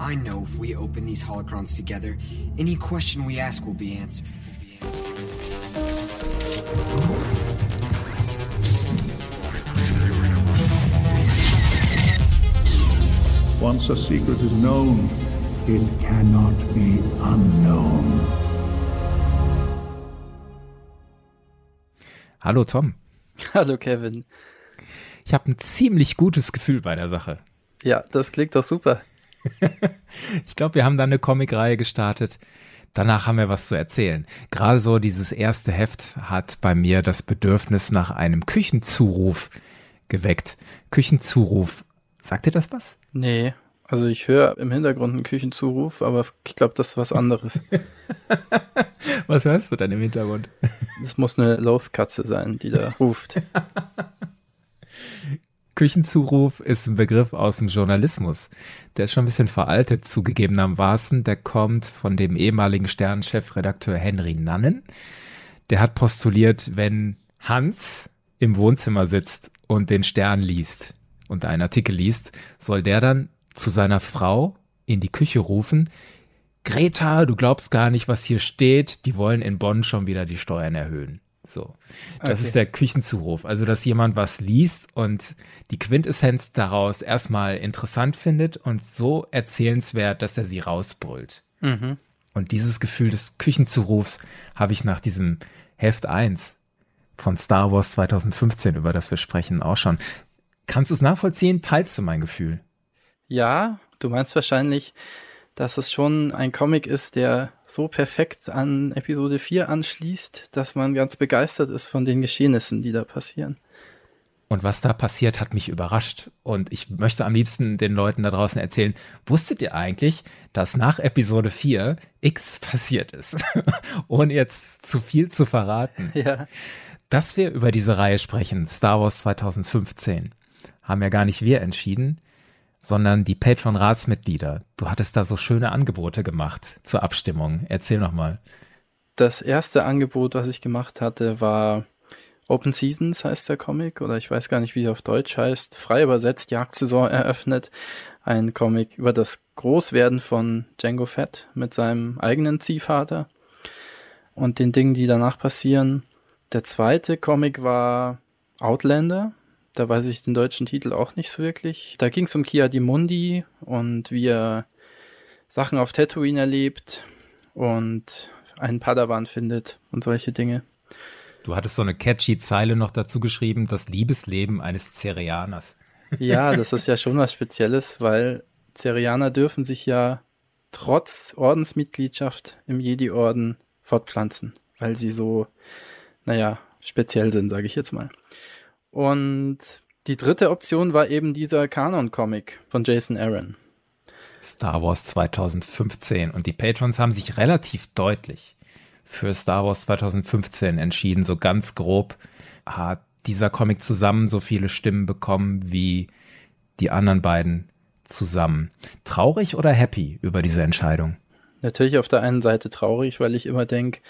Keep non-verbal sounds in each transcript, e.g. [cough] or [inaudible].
I know if we open these holocrons together, any question we ask will be answered. Once a secret is known, it cannot be unknown. Hallo Tom. Hallo Kevin. Ich habe ein ziemlich gutes Gefühl bei der Sache. Ja, das klingt doch super. [laughs] ich glaube, wir haben da eine Comicreihe gestartet. Danach haben wir was zu erzählen. Gerade so dieses erste Heft hat bei mir das Bedürfnis nach einem Küchenzuruf geweckt. Küchenzuruf. Sagt dir das was? Nee, also ich höre im Hintergrund einen Küchenzuruf, aber ich glaube, das ist was anderes. [laughs] was hörst du denn im Hintergrund? Das muss eine Laufkatze sein, die da ruft. [laughs] Küchenzuruf ist ein Begriff aus dem Journalismus. Der ist schon ein bisschen veraltet, zugegebenermaßen. Der kommt von dem ehemaligen Sternchefredakteur Henry Nannen. Der hat postuliert, wenn Hans im Wohnzimmer sitzt und den Stern liest und einen Artikel liest, soll der dann zu seiner Frau in die Küche rufen, Greta, du glaubst gar nicht, was hier steht, die wollen in Bonn schon wieder die Steuern erhöhen. So. Das okay. ist der Küchenzuruf. Also, dass jemand was liest und die Quintessenz daraus erstmal interessant findet und so erzählenswert, dass er sie rausbrüllt. Mhm. Und dieses Gefühl des Küchenzurufs habe ich nach diesem Heft 1 von Star Wars 2015, über das wir sprechen, auch schon. Kannst du es nachvollziehen? Teilst du mein Gefühl? Ja, du meinst wahrscheinlich, dass es schon ein Comic ist, der so perfekt an Episode 4 anschließt, dass man ganz begeistert ist von den Geschehnissen, die da passieren. Und was da passiert, hat mich überrascht. Und ich möchte am liebsten den Leuten da draußen erzählen, wusstet ihr eigentlich, dass nach Episode 4 X passiert ist? [laughs] Ohne jetzt zu viel zu verraten. [laughs] Ja. Dass wir über diese Reihe sprechen, Star Wars 2015, haben ja gar nicht wir entschieden sondern die Patreon-Ratsmitglieder. Du hattest da so schöne Angebote gemacht zur Abstimmung. Erzähl noch mal. Das erste Angebot, was ich gemacht hatte, war Open Seasons heißt der Comic oder ich weiß gar nicht, wie er auf Deutsch heißt. Frei übersetzt, Jagdsaison eröffnet. Ein Comic über das Großwerden von Django Fett mit seinem eigenen Ziehvater und den Dingen, die danach passieren. Der zweite Comic war Outlander, da weiß ich den deutschen Titel auch nicht so wirklich. Da ging es um Kia di Mundi und wie er Sachen auf Tatooine erlebt und einen Padawan findet und solche Dinge. Du hattest so eine catchy Zeile noch dazu geschrieben, das Liebesleben eines Zerianers. Ja, [laughs] das ist ja schon was Spezielles, weil Zerianer dürfen sich ja trotz Ordensmitgliedschaft im Jedi-Orden fortpflanzen, weil sie so, naja, speziell sind, sage ich jetzt mal. Und die dritte Option war eben dieser Kanon-Comic von Jason Aaron. Star Wars 2015. Und die Patrons haben sich relativ deutlich für Star Wars 2015 entschieden. So ganz grob hat dieser Comic zusammen so viele Stimmen bekommen wie die anderen beiden zusammen. Traurig oder happy über diese Entscheidung? Natürlich auf der einen Seite traurig, weil ich immer denke,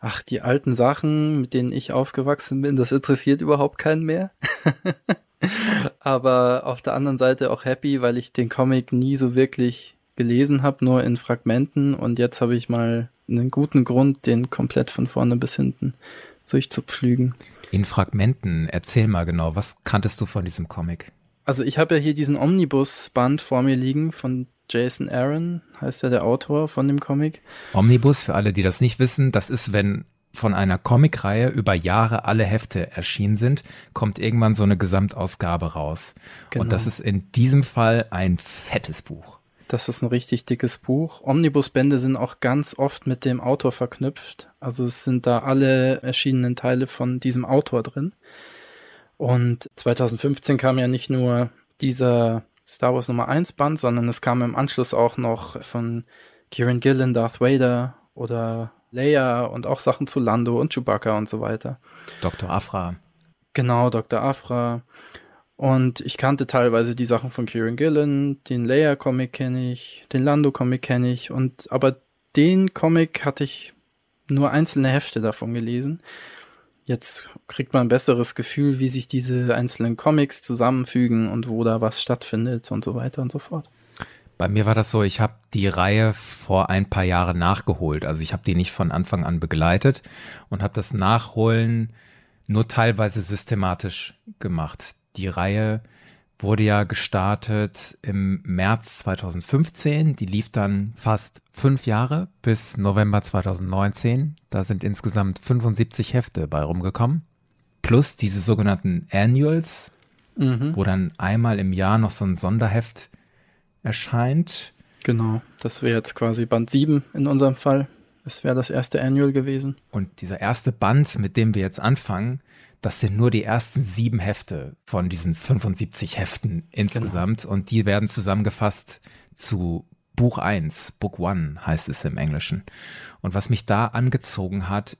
ach, die alten Sachen, mit denen ich aufgewachsen bin, das interessiert überhaupt keinen mehr. [laughs] Aber auf der anderen Seite auch happy, weil ich den Comic nie so wirklich gelesen habe, nur in Fragmenten und jetzt habe ich mal einen guten Grund, den komplett von vorne bis hinten durchzupflügen. In Fragmenten, erzähl mal genau, was kanntest du von diesem Comic? Also ich habe ja hier diesen Omnibus-Band vor mir liegen von Jason Aaron heißt ja der Autor von dem Comic. Omnibus, für alle, die das nicht wissen, das ist, wenn von einer Comicreihe über Jahre alle Hefte erschienen sind, kommt irgendwann so eine Gesamtausgabe raus. Genau. Und das ist in diesem Fall ein fettes Buch. Das ist ein richtig dickes Buch. Omnibusbände sind auch ganz oft mit dem Autor verknüpft. Also es sind da alle erschienenen Teile von diesem Autor drin. Und 2015 kam ja nicht nur dieser Star Wars Nummer 1 Band, sondern es kam im Anschluss auch noch von Kieran Gillen, Darth Vader oder Leia und auch Sachen zu Lando und Chewbacca und so weiter. Dr. Afra. Genau, Dr. Afra. Und ich kannte teilweise die Sachen von Kieran Gillen, den Leia-Comic kenne ich, den Lando-Comic kenne ich und aber den Comic hatte ich nur einzelne Hefte davon gelesen. Jetzt kriegt man ein besseres Gefühl, wie sich diese einzelnen Comics zusammenfügen und wo da was stattfindet und so weiter und so fort. Bei mir war das so, ich habe die Reihe vor ein paar Jahren nachgeholt. Also ich habe die nicht von Anfang an begleitet und habe das Nachholen nur teilweise systematisch gemacht. Die Reihe wurde ja gestartet im März 2015. Die lief dann fast fünf Jahre bis November 2019. Da sind insgesamt 75 Hefte bei rumgekommen. Plus diese sogenannten Annuals, mhm. wo dann einmal im Jahr noch so ein Sonderheft erscheint. Genau, das wäre jetzt quasi Band 7 in unserem Fall. Es wäre das erste Annual gewesen. Und dieser erste Band, mit dem wir jetzt anfangen, das sind nur die ersten sieben Hefte von diesen 75 Heften insgesamt genau. und die werden zusammengefasst zu Buch 1, Book 1 heißt es im Englischen. Und was mich da angezogen hat,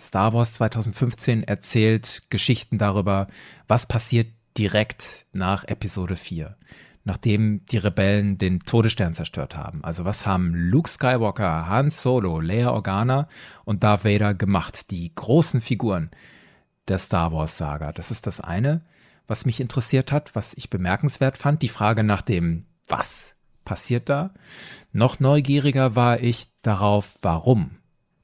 Star Wars 2015 erzählt Geschichten darüber, was passiert direkt nach Episode 4, nachdem die Rebellen den Todesstern zerstört haben. Also was haben Luke Skywalker, Han Solo, Leia Organa und Darth Vader gemacht, die großen Figuren, der Star Wars Saga. Das ist das eine, was mich interessiert hat, was ich bemerkenswert fand. Die Frage nach dem, was passiert da? Noch neugieriger war ich darauf, warum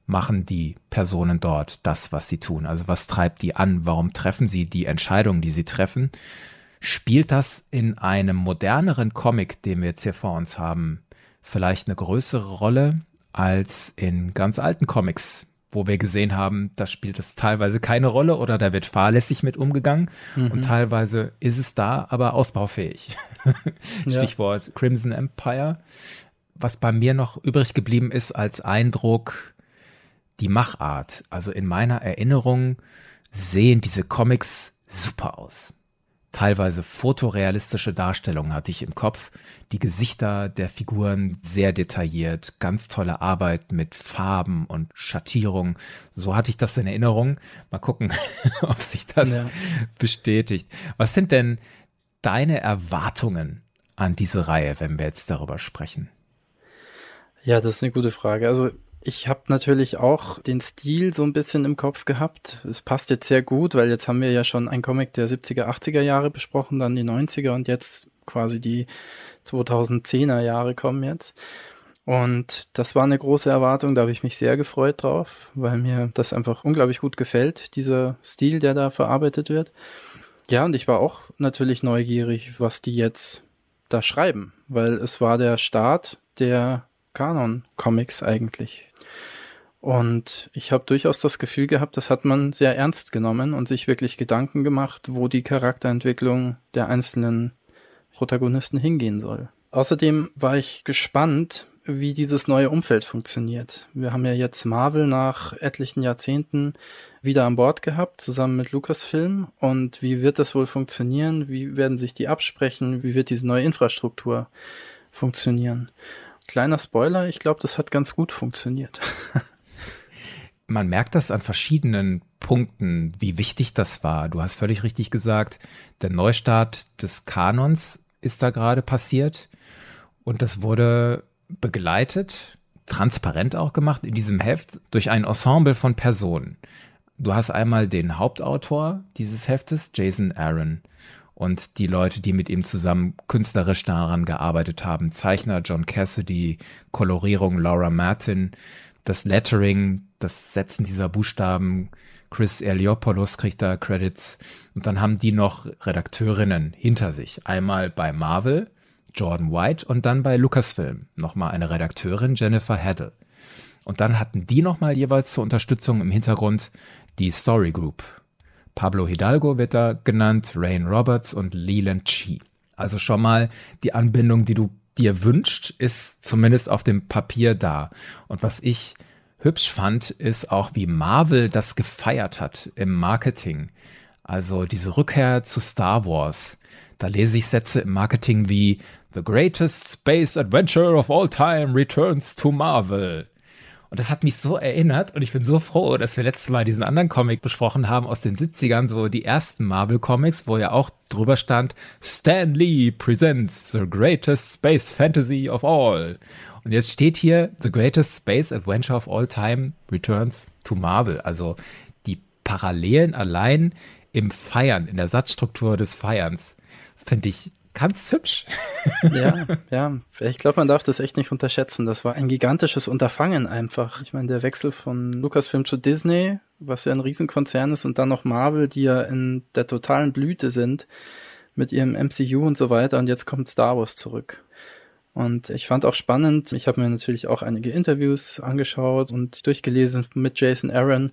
machen die Personen dort das, was sie tun? Also was treibt die an? Warum treffen sie die Entscheidungen, die sie treffen? Spielt das in einem moderneren Comic, den wir jetzt hier vor uns haben, vielleicht eine größere Rolle als in ganz alten Comics, wo wir gesehen haben, da spielt es teilweise keine Rolle oder da wird fahrlässig mit umgegangen mhm. und teilweise ist es da, aber ausbaufähig. [laughs] Stichwort ja. Crimson Empire. Was bei mir noch übrig geblieben ist als Eindruck, die Machart. Also in meiner Erinnerung sehen diese Comics super aus teilweise fotorealistische Darstellungen hatte ich im Kopf. Die Gesichter der Figuren sehr detailliert, ganz tolle Arbeit mit Farben und Schattierung. So hatte ich das in Erinnerung. Mal gucken, [laughs] ob sich das ja. bestätigt. Was sind denn deine Erwartungen an diese Reihe, wenn wir jetzt darüber sprechen? Ja, das ist eine gute Frage. Also ich habe natürlich auch den Stil so ein bisschen im Kopf gehabt. Es passt jetzt sehr gut, weil jetzt haben wir ja schon einen Comic der 70er, 80er Jahre besprochen, dann die 90er und jetzt quasi die 2010er Jahre kommen jetzt. Und das war eine große Erwartung, da habe ich mich sehr gefreut drauf, weil mir das einfach unglaublich gut gefällt, dieser Stil, der da verarbeitet wird. Ja, und ich war auch natürlich neugierig, was die jetzt da schreiben, weil es war der Start der Kanon-Comics eigentlich. Und ich habe durchaus das Gefühl gehabt, das hat man sehr ernst genommen und sich wirklich Gedanken gemacht, wo die Charakterentwicklung der einzelnen Protagonisten hingehen soll. Außerdem war ich gespannt, wie dieses neue Umfeld funktioniert. Wir haben ja jetzt Marvel nach etlichen Jahrzehnten wieder an Bord gehabt, zusammen mit Lucasfilm. Und wie wird das wohl funktionieren? Wie werden sich die absprechen? Wie wird diese neue Infrastruktur funktionieren? kleiner Spoiler, ich glaube, das hat ganz gut funktioniert. [laughs] Man merkt das an verschiedenen Punkten, wie wichtig das war. Du hast völlig richtig gesagt, der Neustart des Kanons ist da gerade passiert und das wurde begleitet, transparent auch gemacht in diesem Heft durch ein Ensemble von Personen. Du hast einmal den Hauptautor dieses Heftes, Jason Aaron und die Leute, die mit ihm zusammen künstlerisch daran gearbeitet haben. Zeichner John Cassidy, Kolorierung Laura Martin, das Lettering, das Setzen dieser Buchstaben. Chris Eliopoulos kriegt da Credits. Und dann haben die noch Redakteurinnen hinter sich. Einmal bei Marvel, Jordan White und dann bei Lucasfilm nochmal eine Redakteurin, Jennifer Haddle. Und dann hatten die nochmal jeweils zur Unterstützung im Hintergrund die Story Group, Pablo Hidalgo wird da genannt, Rain Roberts und Leland Chi. Also schon mal die Anbindung, die du dir wünscht, ist zumindest auf dem Papier da. Und was ich hübsch fand, ist auch, wie Marvel das gefeiert hat im Marketing. Also diese Rückkehr zu Star Wars. Da lese ich Sätze im Marketing wie The greatest space adventure of all time returns to Marvel. Und das hat mich so erinnert und ich bin so froh, dass wir letztes Mal diesen anderen Comic besprochen haben aus den 70ern, so die ersten Marvel Comics, wo ja auch drüber stand, Stan Lee presents the greatest space fantasy of all. Und jetzt steht hier, the greatest space adventure of all time returns to Marvel. Also die Parallelen allein im Feiern, in der Satzstruktur des Feierns, finde ich ganz hübsch. ja, ja. Ich glaube, man darf das echt nicht unterschätzen. Das war ein gigantisches Unterfangen einfach. Ich meine, der Wechsel von Lucasfilm zu Disney, was ja ein Riesenkonzern ist, und dann noch Marvel, die ja in der totalen Blüte sind mit ihrem MCU und so weiter. Und jetzt kommt Star Wars zurück. Und ich fand auch spannend, ich habe mir natürlich auch einige Interviews angeschaut und durchgelesen mit Jason Aaron.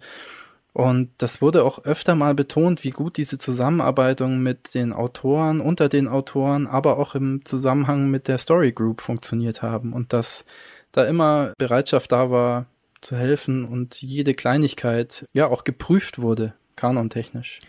Und das wurde auch öfter mal betont, wie gut diese Zusammenarbeitung mit den Autoren, unter den Autoren, aber auch im Zusammenhang mit der Story Group funktioniert haben und dass da immer Bereitschaft da war, zu helfen und jede Kleinigkeit ja auch geprüft wurde, kanontechnisch.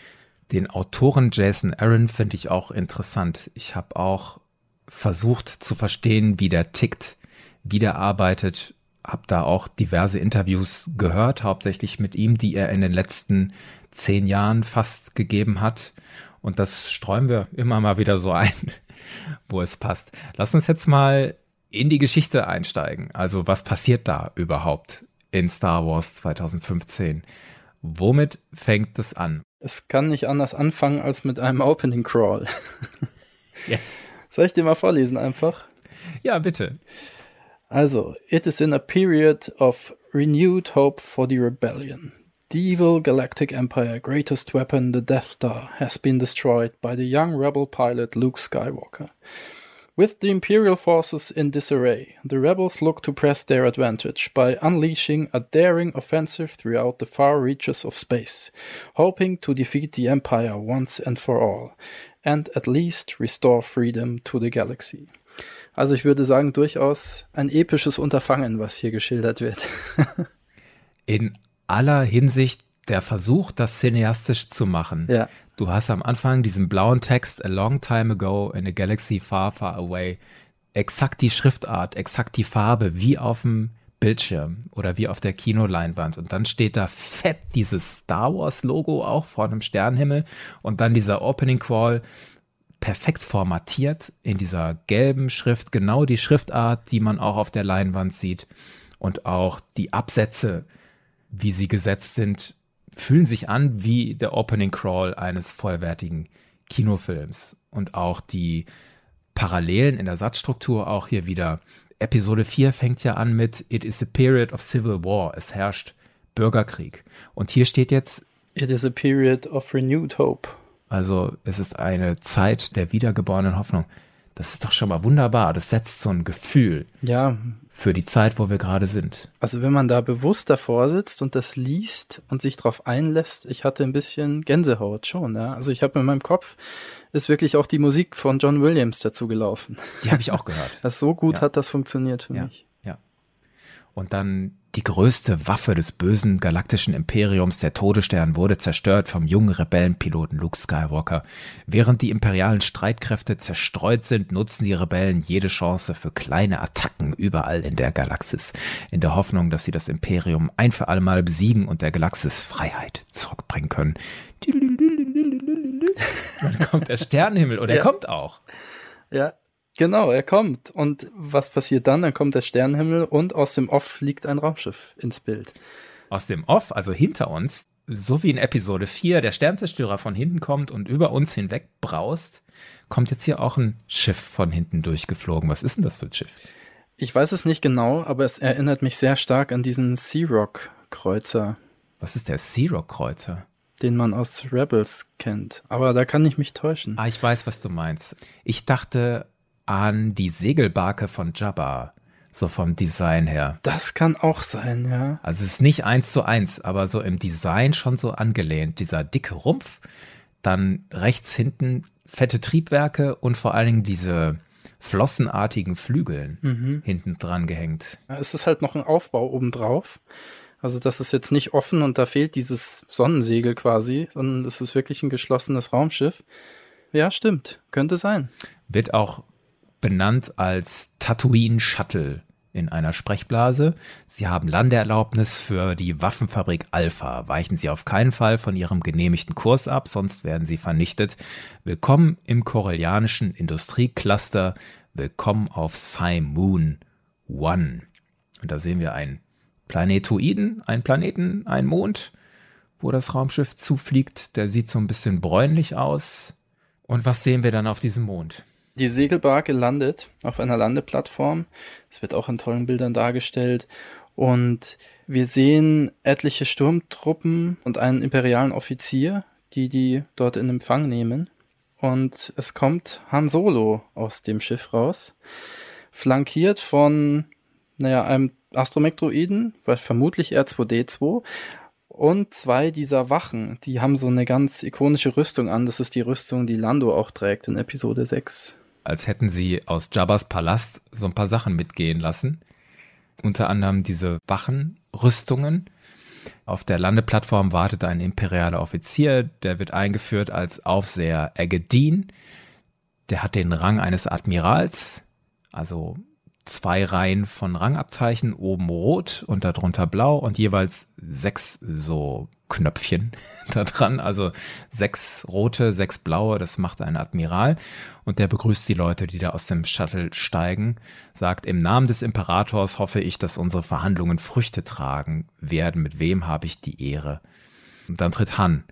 Den Autoren Jason Aaron finde ich auch interessant. Ich habe auch versucht zu verstehen, wie der tickt, wie der arbeitet. Hab da auch diverse Interviews gehört, hauptsächlich mit ihm, die er in den letzten zehn Jahren fast gegeben hat. Und das streuen wir immer mal wieder so ein, [laughs] wo es passt. Lass uns jetzt mal in die Geschichte einsteigen. Also was passiert da überhaupt in Star Wars 2015? Womit fängt es an? Es kann nicht anders anfangen als mit einem Opening Crawl. [laughs] Yes. Soll ich dir mal vorlesen einfach? Ja, bitte. Also, it is in a period of renewed hope for the rebellion. The evil galactic empire greatest weapon, the Death Star, has been destroyed by the young rebel pilot Luke Skywalker. With the Imperial forces in disarray, the rebels look to press their advantage by unleashing a daring offensive throughout the far reaches of space, hoping to defeat the Empire once and for all, and at least restore freedom to the galaxy. Also ich würde sagen, durchaus ein episches Unterfangen, was hier geschildert wird. [laughs] In aller Hinsicht der Versuch, das cineastisch zu machen. Ja. Du hast am Anfang diesen blauen Text, a long time ago in a galaxy far, far away. Exakt die Schriftart, exakt die Farbe, wie auf dem Bildschirm oder wie auf der Kinoleinwand. Und dann steht da fett dieses Star Wars Logo auch vor einem Sternenhimmel und dann dieser Opening Crawl perfekt formatiert in dieser gelben Schrift, genau die Schriftart, die man auch auf der Leinwand sieht. Und auch die Absätze, wie sie gesetzt sind, fühlen sich an wie der Opening Crawl eines vollwertigen Kinofilms. Und auch die Parallelen in der Satzstruktur auch hier wieder Episode 4 fängt ja an mit It is a period of civil war. Es herrscht Bürgerkrieg. Und hier steht jetzt It is a period of renewed hope. Also es ist eine Zeit der wiedergeborenen Hoffnung. Das ist doch schon mal wunderbar. Das setzt so ein Gefühl Ja, für die Zeit, wo wir gerade sind. also wenn man da bewusst davor sitzt und das liest und sich drauf einlässt, ich hatte ein bisschen Gänsehaut schon, ja. Also ich habe in meinem Kopf ist wirklich auch die Musik von John Williams dazu gelaufen. Die habe ich auch gehört. [laughs] Das so gut Ja. hat das funktioniert für Ja, mich. Und dann die größte Waffe des bösen galaktischen Imperiums, der Todesstern, wurde zerstört vom jungen Rebellenpiloten Luke Skywalker. Während die imperialen Streitkräfte zerstreut sind, nutzen die Rebellen jede Chance für kleine Attacken überall in der Galaxis, in der Hoffnung, dass sie das Imperium ein für allemal besiegen und der Galaxis Freiheit zurückbringen können. [laughs] Dann kommt der Sternenhimmel und er Ja. kommt auch. Ja, genau, er kommt. Und was passiert dann? Dann kommt der Sternenhimmel und aus dem Off fliegt ein Raumschiff ins Bild. aus dem Off, also hinter uns, so wie in Episode 4, der Sternzerstörer von hinten kommt und über uns hinweg braust, kommt jetzt hier auch ein Schiff von hinten durchgeflogen. Was ist denn das für ein Schiff? Ich weiß es nicht genau, aber es erinnert mich sehr stark an diesen Sea-Rock-Kreuzer, Was ist der Sea-Rock-Kreuzer? den man aus Rebels kennt. Aber da kann ich mich täuschen. Ah, ich weiß, was du meinst. Ich dachte an die Segelbarke von Jabba, so vom Design her. Das kann auch sein, ja. Also es ist nicht eins zu eins, aber so im Design schon so angelehnt. Dieser dicke Rumpf, dann rechts hinten fette Triebwerke und vor allen Dingen diese flossenartigen Flügeln hinten dran gehängt. Ja, Es ist halt noch ein Aufbau obendrauf. Also das ist jetzt nicht offen und da fehlt dieses Sonnensegel quasi, sondern es ist wirklich ein geschlossenes Raumschiff. Ja, stimmt. Könnte sein. Wird auch benannt als Tatooine Shuttle in einer Sprechblase. Sie haben Landeerlaubnis für die Waffenfabrik Alpha. Weichen Sie auf keinen Fall von Ihrem genehmigten Kurs ab, sonst werden Sie vernichtet. Willkommen im korellianischen Industriecluster. Willkommen auf Psy Moon One. Und da sehen wir einen Planetoiden, einen Planeten, einen Mond, wo das Raumschiff zufliegt. Der sieht so ein bisschen bräunlich aus. Und was sehen wir dann auf diesem Mond? Die Segelbarke landet auf einer Landeplattform. Es wird auch in tollen Bildern dargestellt. Und wir sehen etliche Sturmtruppen und einen imperialen Offizier, die die dort in Empfang nehmen. Und es kommt Han Solo aus dem Schiff raus, flankiert von, naja, einem Astromektroiden, vermutlich R2D2, und zwei dieser Wachen, die haben so eine ganz ikonische Rüstung an. Das ist die Rüstung, die Lando auch trägt in Episode 6. Als hätten sie aus Jabba's Palast so ein paar Sachen mitgehen lassen. Unter anderem diese Wachenrüstungen. Auf der Landeplattform wartet ein imperialer Offizier, der wird eingeführt als Aufseher Agedin. Der hat den Rang eines Admirals, also zwei Reihen von Rangabzeichen, oben rot und darunter blau und jeweils sechs so Knöpfchen [laughs] da dran, also sechs rote, sechs blaue, das macht ein Admiral und der begrüßt die Leute, die da aus dem Shuttle steigen, sagt, im Namen des Imperators hoffe ich, dass unsere Verhandlungen Früchte tragen werden, mit wem habe ich die Ehre. Und dann tritt Han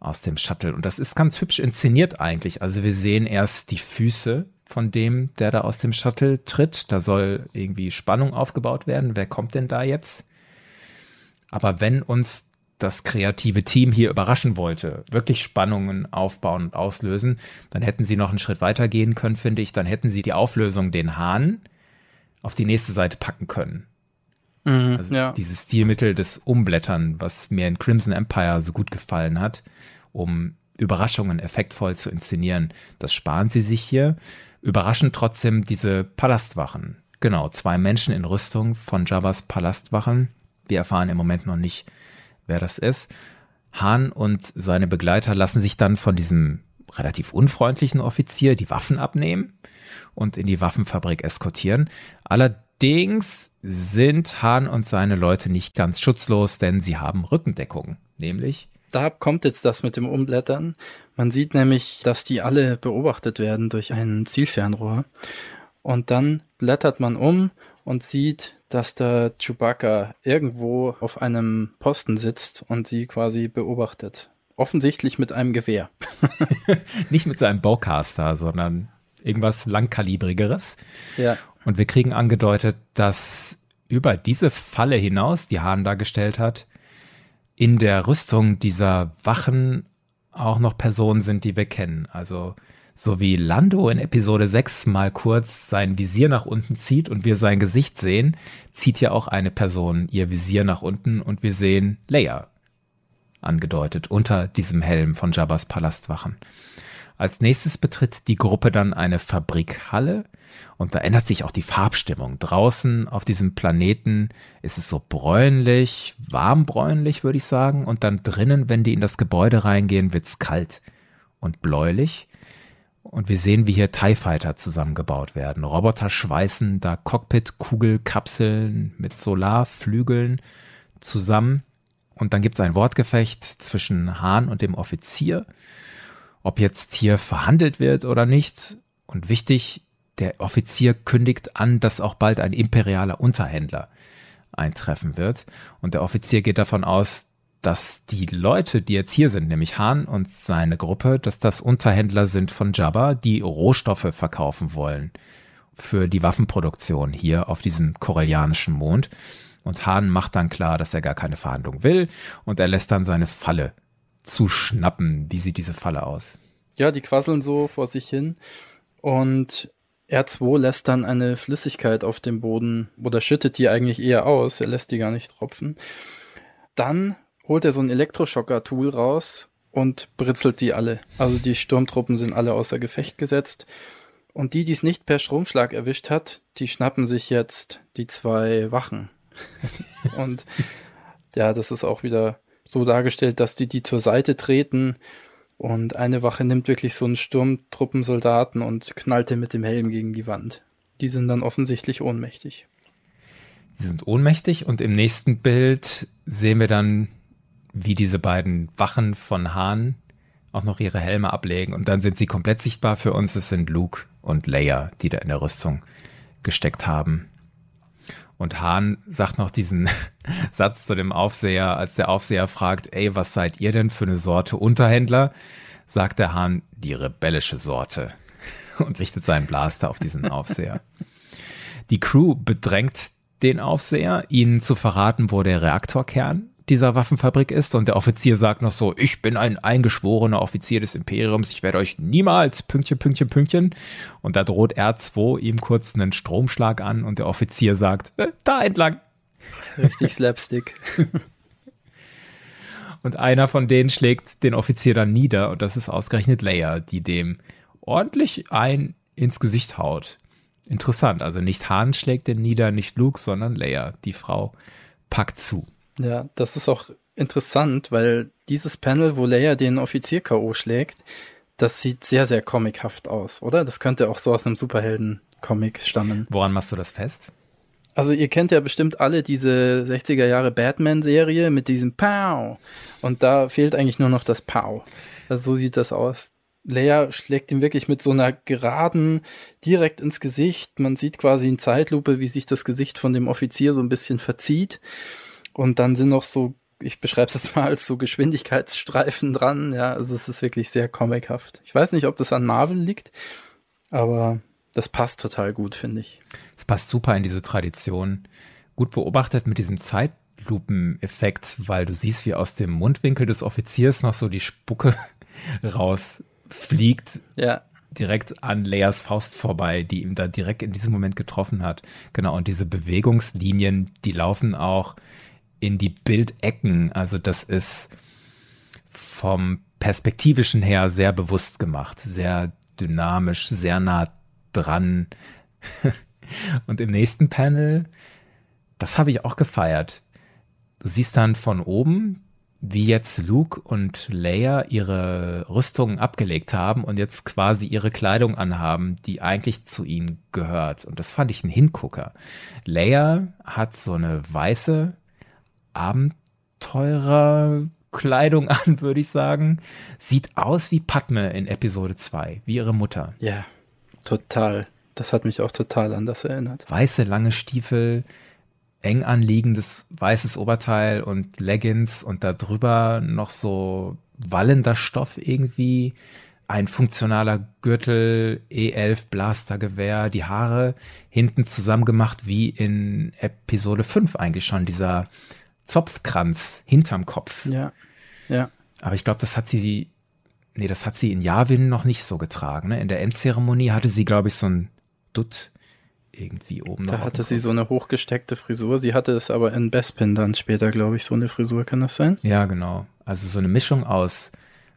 aus dem Shuttle und das ist ganz hübsch inszeniert eigentlich, also wir sehen erst die Füße von dem, der da aus dem Shuttle tritt. Da soll irgendwie Spannung aufgebaut werden. Wer kommt denn da jetzt? Aber wenn uns das kreative Team hier überraschen wollte, wirklich Spannungen aufbauen und auslösen, dann hätten sie noch einen Schritt weiter gehen können, finde ich. Dann hätten sie die Auflösung den Hahn auf die nächste Seite packen können. Mhm, also ja. dieses Stilmittel des Umblättern, was mir in Crimson Empire so gut gefallen hat, um Überraschungen effektvoll zu inszenieren, das sparen sie sich hier überraschend trotzdem diese Palastwachen. Genau, zwei Menschen in Rüstung von Jabba's Palastwachen. Wir erfahren im Moment noch nicht, wer das ist. Han und seine Begleiter lassen sich dann von diesem relativ unfreundlichen Offizier die Waffen abnehmen und in die Waffenfabrik eskortieren. Allerdings sind Han und seine Leute nicht ganz schutzlos, denn sie haben Rückendeckung, nämlich da kommt jetzt das mit dem Umblättern. Man sieht nämlich, dass die alle beobachtet werden durch ein Zielfernrohr. Und dann blättert man um und sieht, dass der Chewbacca irgendwo auf einem Posten sitzt und sie quasi beobachtet. Offensichtlich mit einem Gewehr. [laughs] Nicht mit seinem Bowcaster, sondern irgendwas langkalibrigeres. Ja. Und wir kriegen angedeutet, dass über diese Falle hinaus, die Hahn dargestellt hat, in der Rüstung dieser Wachen auch noch Personen sind, die wir kennen. Also so wie Lando in Episode 6 mal kurz sein Visier nach unten zieht und wir sein Gesicht sehen, zieht ja auch eine Person ihr Visier nach unten und wir sehen Leia angedeutet unter diesem Helm von Jabba's Palastwachen. Als nächstes betritt die Gruppe dann eine Fabrikhalle und da ändert sich auch die Farbstimmung. Draußen auf diesem Planeten ist es so bräunlich, warmbräunlich würde ich sagen und dann drinnen, wenn die in das Gebäude reingehen, wird es kalt und bläulich. Und wir sehen, wie hier TIE Fighter zusammengebaut werden. Roboter schweißen da Cockpit-Kugelkapseln mit Solarflügeln zusammen. Und dann gibt es ein Wortgefecht zwischen Hahn und dem Offizier ob jetzt hier verhandelt wird oder nicht. Und wichtig, der Offizier kündigt an, dass auch bald ein imperialer Unterhändler eintreffen wird. Und der Offizier geht davon aus, dass die Leute, die jetzt hier sind, nämlich Hahn und seine Gruppe, dass das Unterhändler sind von Jabba, die Rohstoffe verkaufen wollen für die Waffenproduktion hier auf diesem korellianischen Mond. Und Hahn macht dann klar, dass er gar keine Verhandlung will und er lässt dann seine Falle zu schnappen. Wie sieht diese Falle aus? Ja, die quasseln so vor sich hin und R2 lässt dann eine Flüssigkeit auf dem Boden oder schüttet die eigentlich eher aus. Er lässt die gar nicht tropfen. Dann holt er so ein Elektroschocker-Tool raus und britzelt die alle. Also die Sturmtruppen sind alle außer Gefecht gesetzt. Und die, die es nicht per Stromschlag erwischt hat, die schnappen sich jetzt die zwei Wachen. [laughs] und ja, das ist auch wieder so dargestellt, dass die die zur Seite treten und eine Wache nimmt wirklich so einen Sturmtruppensoldaten und knallt den mit dem Helm gegen die Wand. Die sind dann offensichtlich ohnmächtig. Die sind ohnmächtig und im nächsten Bild sehen wir dann, wie diese beiden Wachen von Hahn auch noch ihre Helme ablegen und dann sind sie komplett sichtbar für uns. Es sind Luke und Leia, die da in der Rüstung gesteckt haben. Und Hahn sagt noch diesen [laughs] Satz zu dem Aufseher, als der Aufseher fragt, ey, was seid ihr denn für eine Sorte Unterhändler? Sagt der Hahn, die rebellische Sorte. [laughs] und richtet seinen Blaster auf diesen Aufseher. Die Crew bedrängt den Aufseher, ihnen zu verraten, wo der Reaktorkern dieser Waffenfabrik ist und der Offizier sagt noch so, ich bin ein eingeschworener Offizier des Imperiums, ich werde euch niemals Pünktchen, Pünktchen, Pünktchen und da droht R2 ihm kurz einen Stromschlag an und der Offizier sagt, äh, da entlang. Richtig [laughs] Slapstick. und einer von denen schlägt den Offizier dann nieder und das ist ausgerechnet Leia, die dem ordentlich ein ins Gesicht haut. Interessant, also nicht Han schlägt den nieder, nicht Luke, sondern Leia, die Frau packt zu. Ja, das ist auch interessant, weil dieses Panel, wo Leia den Offizier K.O. schlägt, das sieht sehr, sehr comichaft aus, oder? Das könnte auch so aus einem Superhelden-Comic stammen. Woran machst du das fest? Also ihr kennt ja bestimmt alle diese 60er Jahre Batman-Serie mit diesem Pow. Und da fehlt eigentlich nur noch das Pow. Also so sieht das aus. Leia schlägt ihm wirklich mit so einer geraden direkt ins Gesicht. Man sieht quasi in Zeitlupe, wie sich das Gesicht von dem Offizier so ein bisschen verzieht. Und dann sind noch so, ich beschreibe es mal als so Geschwindigkeitsstreifen dran. Ja, also es ist wirklich sehr comichaft. Ich weiß nicht, ob das an Marvel liegt, aber das passt total gut, finde ich. Es passt super in diese Tradition. Gut beobachtet mit diesem Zeitlupeneffekt, weil du siehst, wie aus dem Mundwinkel des Offiziers noch so die Spucke [laughs] rausfliegt. Ja direkt an Leas Faust vorbei, die ihm da direkt in diesem Moment getroffen hat. Genau, und diese Bewegungslinien, die laufen auch in die Bildecken. Also das ist vom perspektivischen her sehr bewusst gemacht, sehr dynamisch, sehr nah dran. [laughs] Und im nächsten Panel, das habe ich auch gefeiert. Du siehst dann von oben, wie jetzt Luke und Leia ihre Rüstungen abgelegt haben und jetzt quasi ihre Kleidung anhaben, die eigentlich zu ihnen gehört. Und das fand ich ein Hingucker. Leia hat so eine weiße Abenteurerkleidung [laughs] an, würde ich sagen. Sieht aus wie Padme in Episode 2, wie ihre Mutter. Ja, total. Das hat mich auch total an das erinnert. Weiße, lange Stiefel, eng anliegendes weißes Oberteil und Leggings und da drüber noch so wallender Stoff irgendwie. Ein funktionaler Gürtel, E11 Blastergewehr, die Haare hinten zusammengemacht wie in Episode 5 eigentlich schon, dieser Zopfkranz hinterm Kopf. Ja, ja. Aber ich glaube, das hat sie, nee, das hat sie in Yavin noch nicht so getragen. Ne? In der Endzeremonie hatte sie, glaube ich, so ein Dutt irgendwie oben. Da hatte sie so eine hochgesteckte Frisur. Sie hatte es aber in Bespin dann später, glaube ich, so eine Frisur. Kann das sein? Ja, genau. Also so eine Mischung aus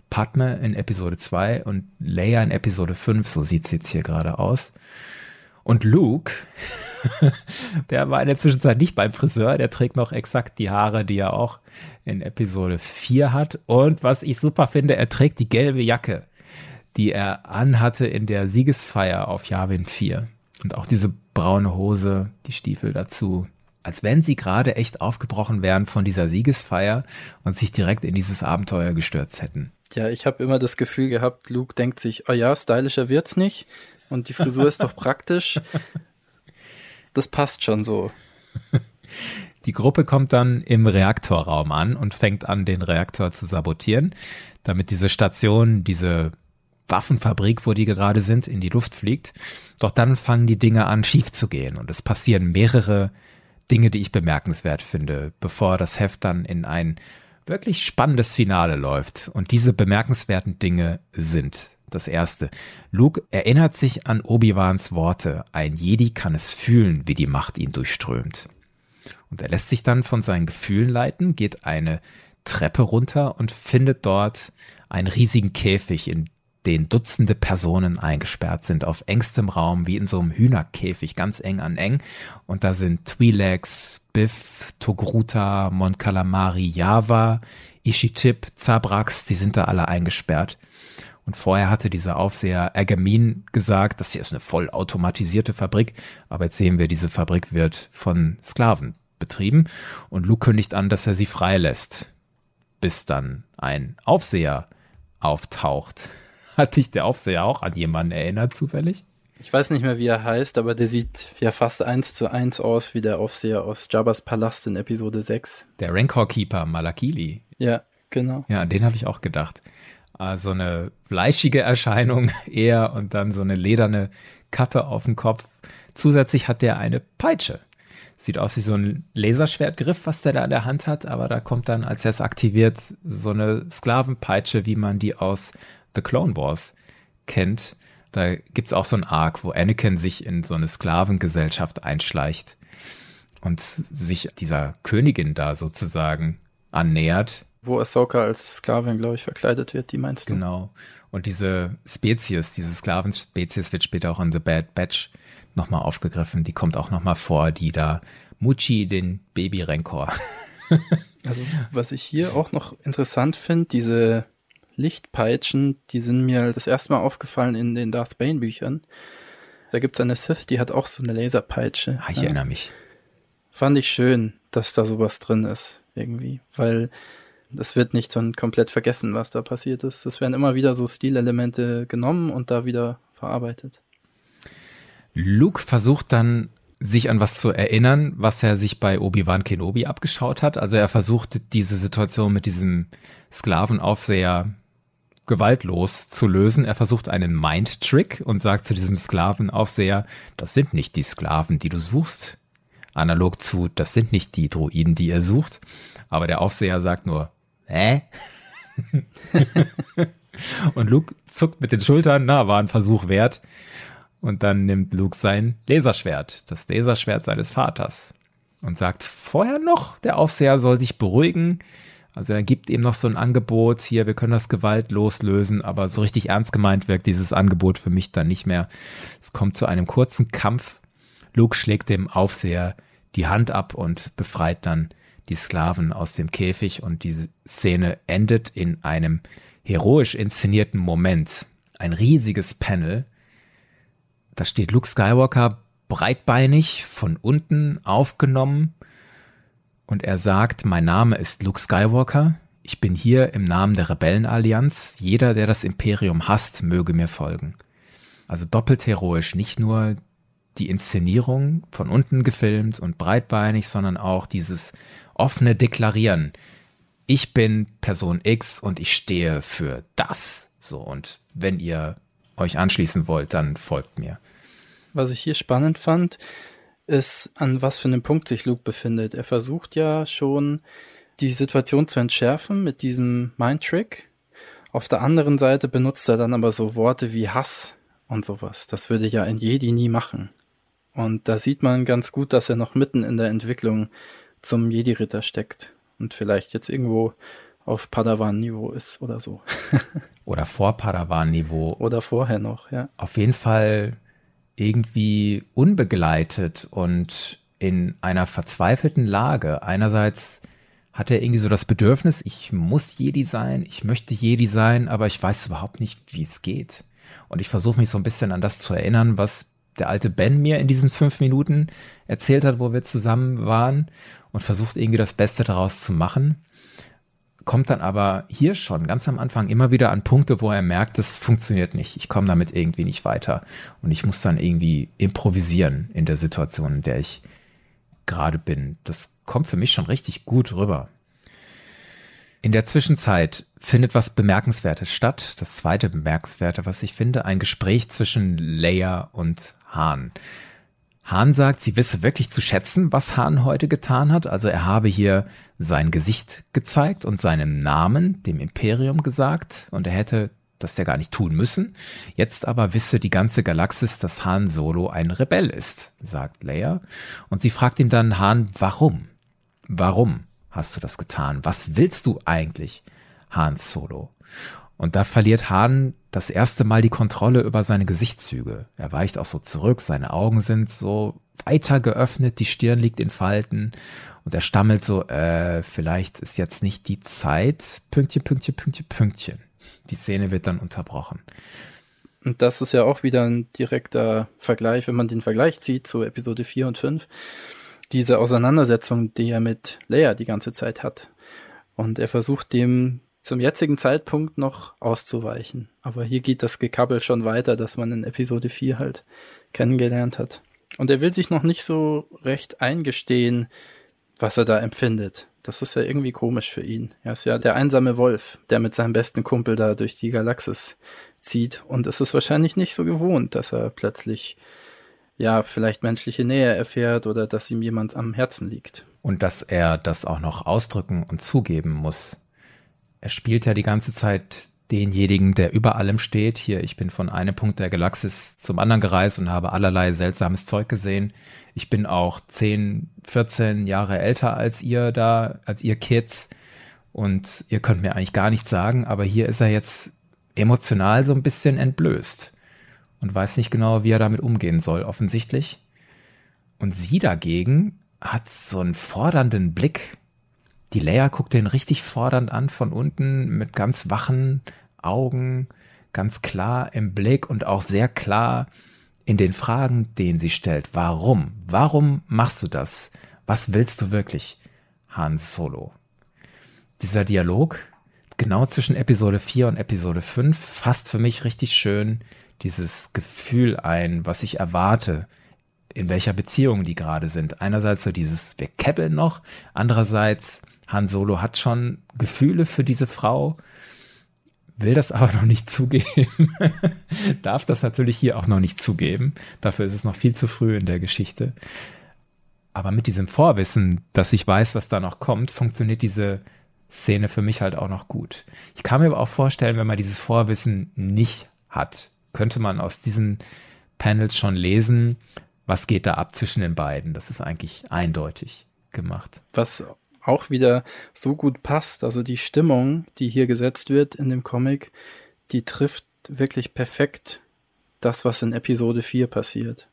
Padme in Episode 2 und Leia in Episode 5. So sieht es jetzt hier gerade aus. Und Luke, [laughs] der war in der Zwischenzeit nicht beim Friseur, der trägt noch exakt die Haare, die er auch in Episode 4 hat. Und was ich super finde, er trägt die gelbe Jacke, die er anhatte in der Siegesfeier auf Yavin 4. Und auch diese braune Hose, die Stiefel dazu. Als wenn sie gerade echt aufgebrochen wären von dieser Siegesfeier und sich direkt in dieses Abenteuer gestürzt hätten. Ja, ich habe immer das Gefühl gehabt, Luke denkt sich, oh ja, stylischer wird's nicht. Und die Frisur ist doch praktisch. Das passt schon so. Die Gruppe kommt dann im Reaktorraum an und fängt an, den Reaktor zu sabotieren, damit diese Station, diese Waffenfabrik, wo die gerade sind, in die Luft fliegt. Doch dann fangen die Dinge an, schief zu gehen und es passieren mehrere Dinge, die ich bemerkenswert finde, bevor das Heft dann in ein wirklich spannendes Finale läuft. Und diese bemerkenswerten Dinge sind das erste. Luke erinnert sich an Obi-Wans Worte. Ein Jedi kann es fühlen, wie die Macht ihn durchströmt. Und er lässt sich dann von seinen Gefühlen leiten, geht eine Treppe runter und findet dort einen riesigen Käfig, in den Dutzende Personen eingesperrt sind, auf engstem Raum, wie in so einem Hühnerkäfig, ganz eng an eng. Und da sind Twi'lex, Biff, Togruta, Mon Calamari, Java, Ishitip, Zabrax, die sind da alle eingesperrt. Und vorher hatte dieser Aufseher Ergamin gesagt, das hier ist eine vollautomatisierte Fabrik. Aber jetzt sehen wir, diese Fabrik wird von Sklaven betrieben. Und Luke kündigt an, dass er sie freilässt. Bis dann ein Aufseher auftaucht. [laughs] Hat dich der Aufseher auch an jemanden erinnert, zufällig? Ich weiß nicht mehr, wie er heißt, aber der sieht ja fast eins zu eins aus wie der Aufseher aus Jabba's Palast in Episode 6. Der Rancor Keeper Malakili. Ja, genau. Ja, an den habe ich auch gedacht. Also eine fleischige Erscheinung [laughs] eher und dann so eine lederne Kappe auf dem Kopf. Zusätzlich hat der eine Peitsche. Sieht aus wie so ein Laserschwertgriff, was der da in der Hand hat, aber da kommt dann, als er es aktiviert, so eine Sklavenpeitsche, wie man die aus The Clone Wars kennt. Da gibt es auch so ein Arc, wo Anakin sich in so eine Sklavengesellschaft einschleicht und sich dieser Königin da sozusagen annähert. Wo Ahsoka als Sklavin, glaube ich, verkleidet wird, die meinst du? Genau. Und diese Spezies, diese Sklavenspezies wird später auch in The Bad Batch nochmal aufgegriffen. Die kommt auch nochmal vor, die da Muchi, den Baby-Renkor. [laughs] also, was ich hier auch noch interessant finde, diese Lichtpeitschen, die sind mir das erste Mal aufgefallen in den Darth Bane Büchern. Da gibt es eine Sith, die hat auch so eine Laserpeitsche. Ah, ich ja. erinnere mich. Fand ich schön, dass da sowas drin ist, irgendwie. Weil das wird nicht so komplett vergessen, was da passiert ist. Es werden immer wieder so Stilelemente genommen und da wieder verarbeitet. Luke versucht dann sich an was zu erinnern, was er sich bei Obi-Wan Kenobi abgeschaut hat. Also er versucht diese Situation mit diesem Sklavenaufseher gewaltlos zu lösen. Er versucht einen Mind-Trick und sagt zu diesem Sklavenaufseher, das sind nicht die Sklaven, die du suchst. Analog zu, das sind nicht die Droiden, die er sucht. Aber der Aufseher sagt nur, hä? [laughs] und Luke zuckt mit den Schultern, na, war ein Versuch wert. Und dann nimmt Luke sein Laserschwert, das Laserschwert seines Vaters, und sagt vorher noch, der Aufseher soll sich beruhigen. Also er gibt ihm noch so ein Angebot, hier, wir können das gewaltlos lösen, aber so richtig ernst gemeint wirkt dieses Angebot für mich dann nicht mehr. Es kommt zu einem kurzen Kampf. Luke schlägt dem Aufseher die Hand ab und befreit dann die Sklaven aus dem Käfig und diese Szene endet in einem heroisch inszenierten Moment. Ein riesiges Panel. Da steht Luke Skywalker breitbeinig von unten aufgenommen und er sagt, mein Name ist Luke Skywalker. Ich bin hier im Namen der Rebellenallianz. Jeder, der das Imperium hasst, möge mir folgen. Also doppelt heroisch. Nicht nur die Inszenierung von unten gefilmt und breitbeinig, sondern auch dieses offene Deklarieren. Ich bin Person X und ich stehe für das. So, und wenn ihr euch anschließen wollt, dann folgt mir. Was ich hier spannend fand, ist, an was für einem Punkt sich Luke befindet. Er versucht ja schon, die Situation zu entschärfen mit diesem Mind-Trick. Auf der anderen Seite benutzt er dann aber so Worte wie Hass und sowas. Das würde ja ein Jedi nie machen. Und da sieht man ganz gut, dass er noch mitten in der Entwicklung zum Jedi-Ritter steckt und vielleicht jetzt irgendwo auf Padawan-Niveau ist oder so. [laughs] oder vor Padawan-Niveau. Oder vorher noch, ja. Auf jeden Fall irgendwie unbegleitet und in einer verzweifelten Lage. Einerseits hat er irgendwie so das Bedürfnis, ich muss Jedi sein, ich möchte Jedi sein, aber ich weiß überhaupt nicht, wie es geht. Und ich versuche mich so ein bisschen an das zu erinnern, was der alte Ben mir in diesen fünf Minuten erzählt hat, wo wir zusammen waren und versucht irgendwie das Beste daraus zu machen. Kommt dann aber hier schon ganz am Anfang immer wieder an Punkte, wo er merkt, das funktioniert nicht. Ich komme damit irgendwie nicht weiter. Und ich muss dann irgendwie improvisieren in der Situation, in der ich gerade bin. Das kommt für mich schon richtig gut rüber. In der Zwischenzeit findet was Bemerkenswertes statt. Das zweite Bemerkenswerte, was ich finde, ein Gespräch zwischen Leia und Hahn. Hahn sagt, sie wisse wirklich zu schätzen, was Hahn heute getan hat. Also er habe hier sein Gesicht gezeigt und seinen Namen dem Imperium gesagt und er hätte das ja gar nicht tun müssen. Jetzt aber wisse die ganze Galaxis, dass Han Solo ein Rebell ist, sagt Leia. Und sie fragt ihn dann, Han, warum? Warum hast du das getan? Was willst du eigentlich, Han Solo? Und da verliert Han das erste Mal die Kontrolle über seine Gesichtszüge. Er weicht auch so zurück, seine Augen sind so weiter geöffnet, die Stirn liegt in Falten und er stammelt so, äh, vielleicht ist jetzt nicht die Zeit, Pünktchen, Pünktchen, Pünktchen, Pünktchen. Die Szene wird dann unterbrochen. Und das ist ja auch wieder ein direkter Vergleich, wenn man den Vergleich zieht zu Episode 4 und 5. Diese Auseinandersetzung, die er mit Leia die ganze Zeit hat. Und er versucht dem zum jetzigen Zeitpunkt noch auszuweichen. Aber hier geht das Gekabbel schon weiter, dass man in Episode 4 halt kennengelernt hat. Und er will sich noch nicht so recht eingestehen, was er da empfindet. Das ist ja irgendwie komisch für ihn. Er ist ja der einsame Wolf, der mit seinem besten Kumpel da durch die Galaxis zieht. Und es ist wahrscheinlich nicht so gewohnt, dass er plötzlich ja vielleicht menschliche Nähe erfährt oder dass ihm jemand am Herzen liegt. Und dass er das auch noch ausdrücken und zugeben muss. Er spielt ja die ganze Zeit denjenigen, der über allem steht. Hier, ich bin von einem Punkt der Galaxis zum anderen gereist und habe allerlei seltsames Zeug gesehen. Ich bin auch 10, 14 Jahre älter als ihr da, als ihr Kids. Und ihr könnt mir eigentlich gar nichts sagen, aber hier ist er jetzt emotional so ein bisschen entblößt und weiß nicht genau, wie er damit umgehen soll, offensichtlich. Und sie dagegen hat so einen fordernden Blick. Die Leia guckt den richtig fordernd an von unten mit ganz wachen Augen, ganz klar im Blick und auch sehr klar in den Fragen, denen sie stellt. Warum? Warum machst du das? Was willst du wirklich? Han Solo. Dieser Dialog, genau zwischen Episode 4 und Episode 5, fasst für mich richtig schön dieses Gefühl ein, was ich erwarte, in welcher Beziehung die gerade sind. Einerseits so dieses, wir keppeln noch, andererseits Han Solo hat schon Gefühle für diese Frau, will das aber [laughs] noch nicht zugeben, [laughs] darf das natürlich hier auch noch nicht zugeben. Dafür ist es noch viel zu früh in der Geschichte. Aber mit diesem Vorwissen, dass ich weiß, was da noch kommt, funktioniert diese Szene für mich halt auch noch gut. Ich kann mir aber auch vorstellen, wenn man dieses Vorwissen nicht hat, könnte man aus diesen Panels schon lesen, was geht da ab zwischen den beiden. Das ist eigentlich eindeutig gemacht. Was auch wieder so gut passt, also die Stimmung, die hier gesetzt wird in dem Comic, die trifft wirklich perfekt das, was in Episode 4 passiert.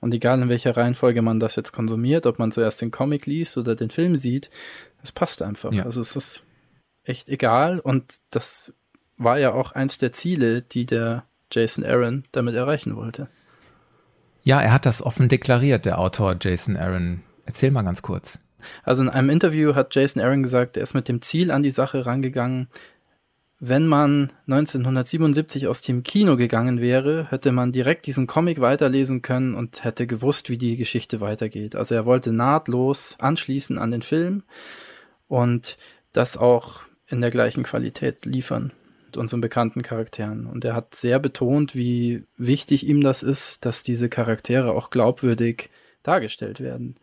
Und egal in welcher Reihenfolge man das jetzt konsumiert, ob man zuerst den Comic liest oder den Film sieht, es passt einfach. Ja. Also es ist echt egal und das war ja auch eins der Ziele, die der Jason Aaron damit erreichen wollte. Ja, er hat das offen deklariert, der Autor Jason Aaron. Erzähl mal ganz kurz. Also in einem Interview hat Jason Aaron gesagt, er ist mit dem Ziel an die Sache rangegangen, wenn man 1977 aus dem Kino gegangen wäre, hätte man direkt diesen Comic weiterlesen können und hätte gewusst, wie die Geschichte weitergeht. Also er wollte nahtlos anschließen an den Film und das auch in der gleichen Qualität liefern mit unseren bekannten Charakteren. Und er hat sehr betont, wie wichtig ihm das ist, dass diese Charaktere auch glaubwürdig dargestellt werden.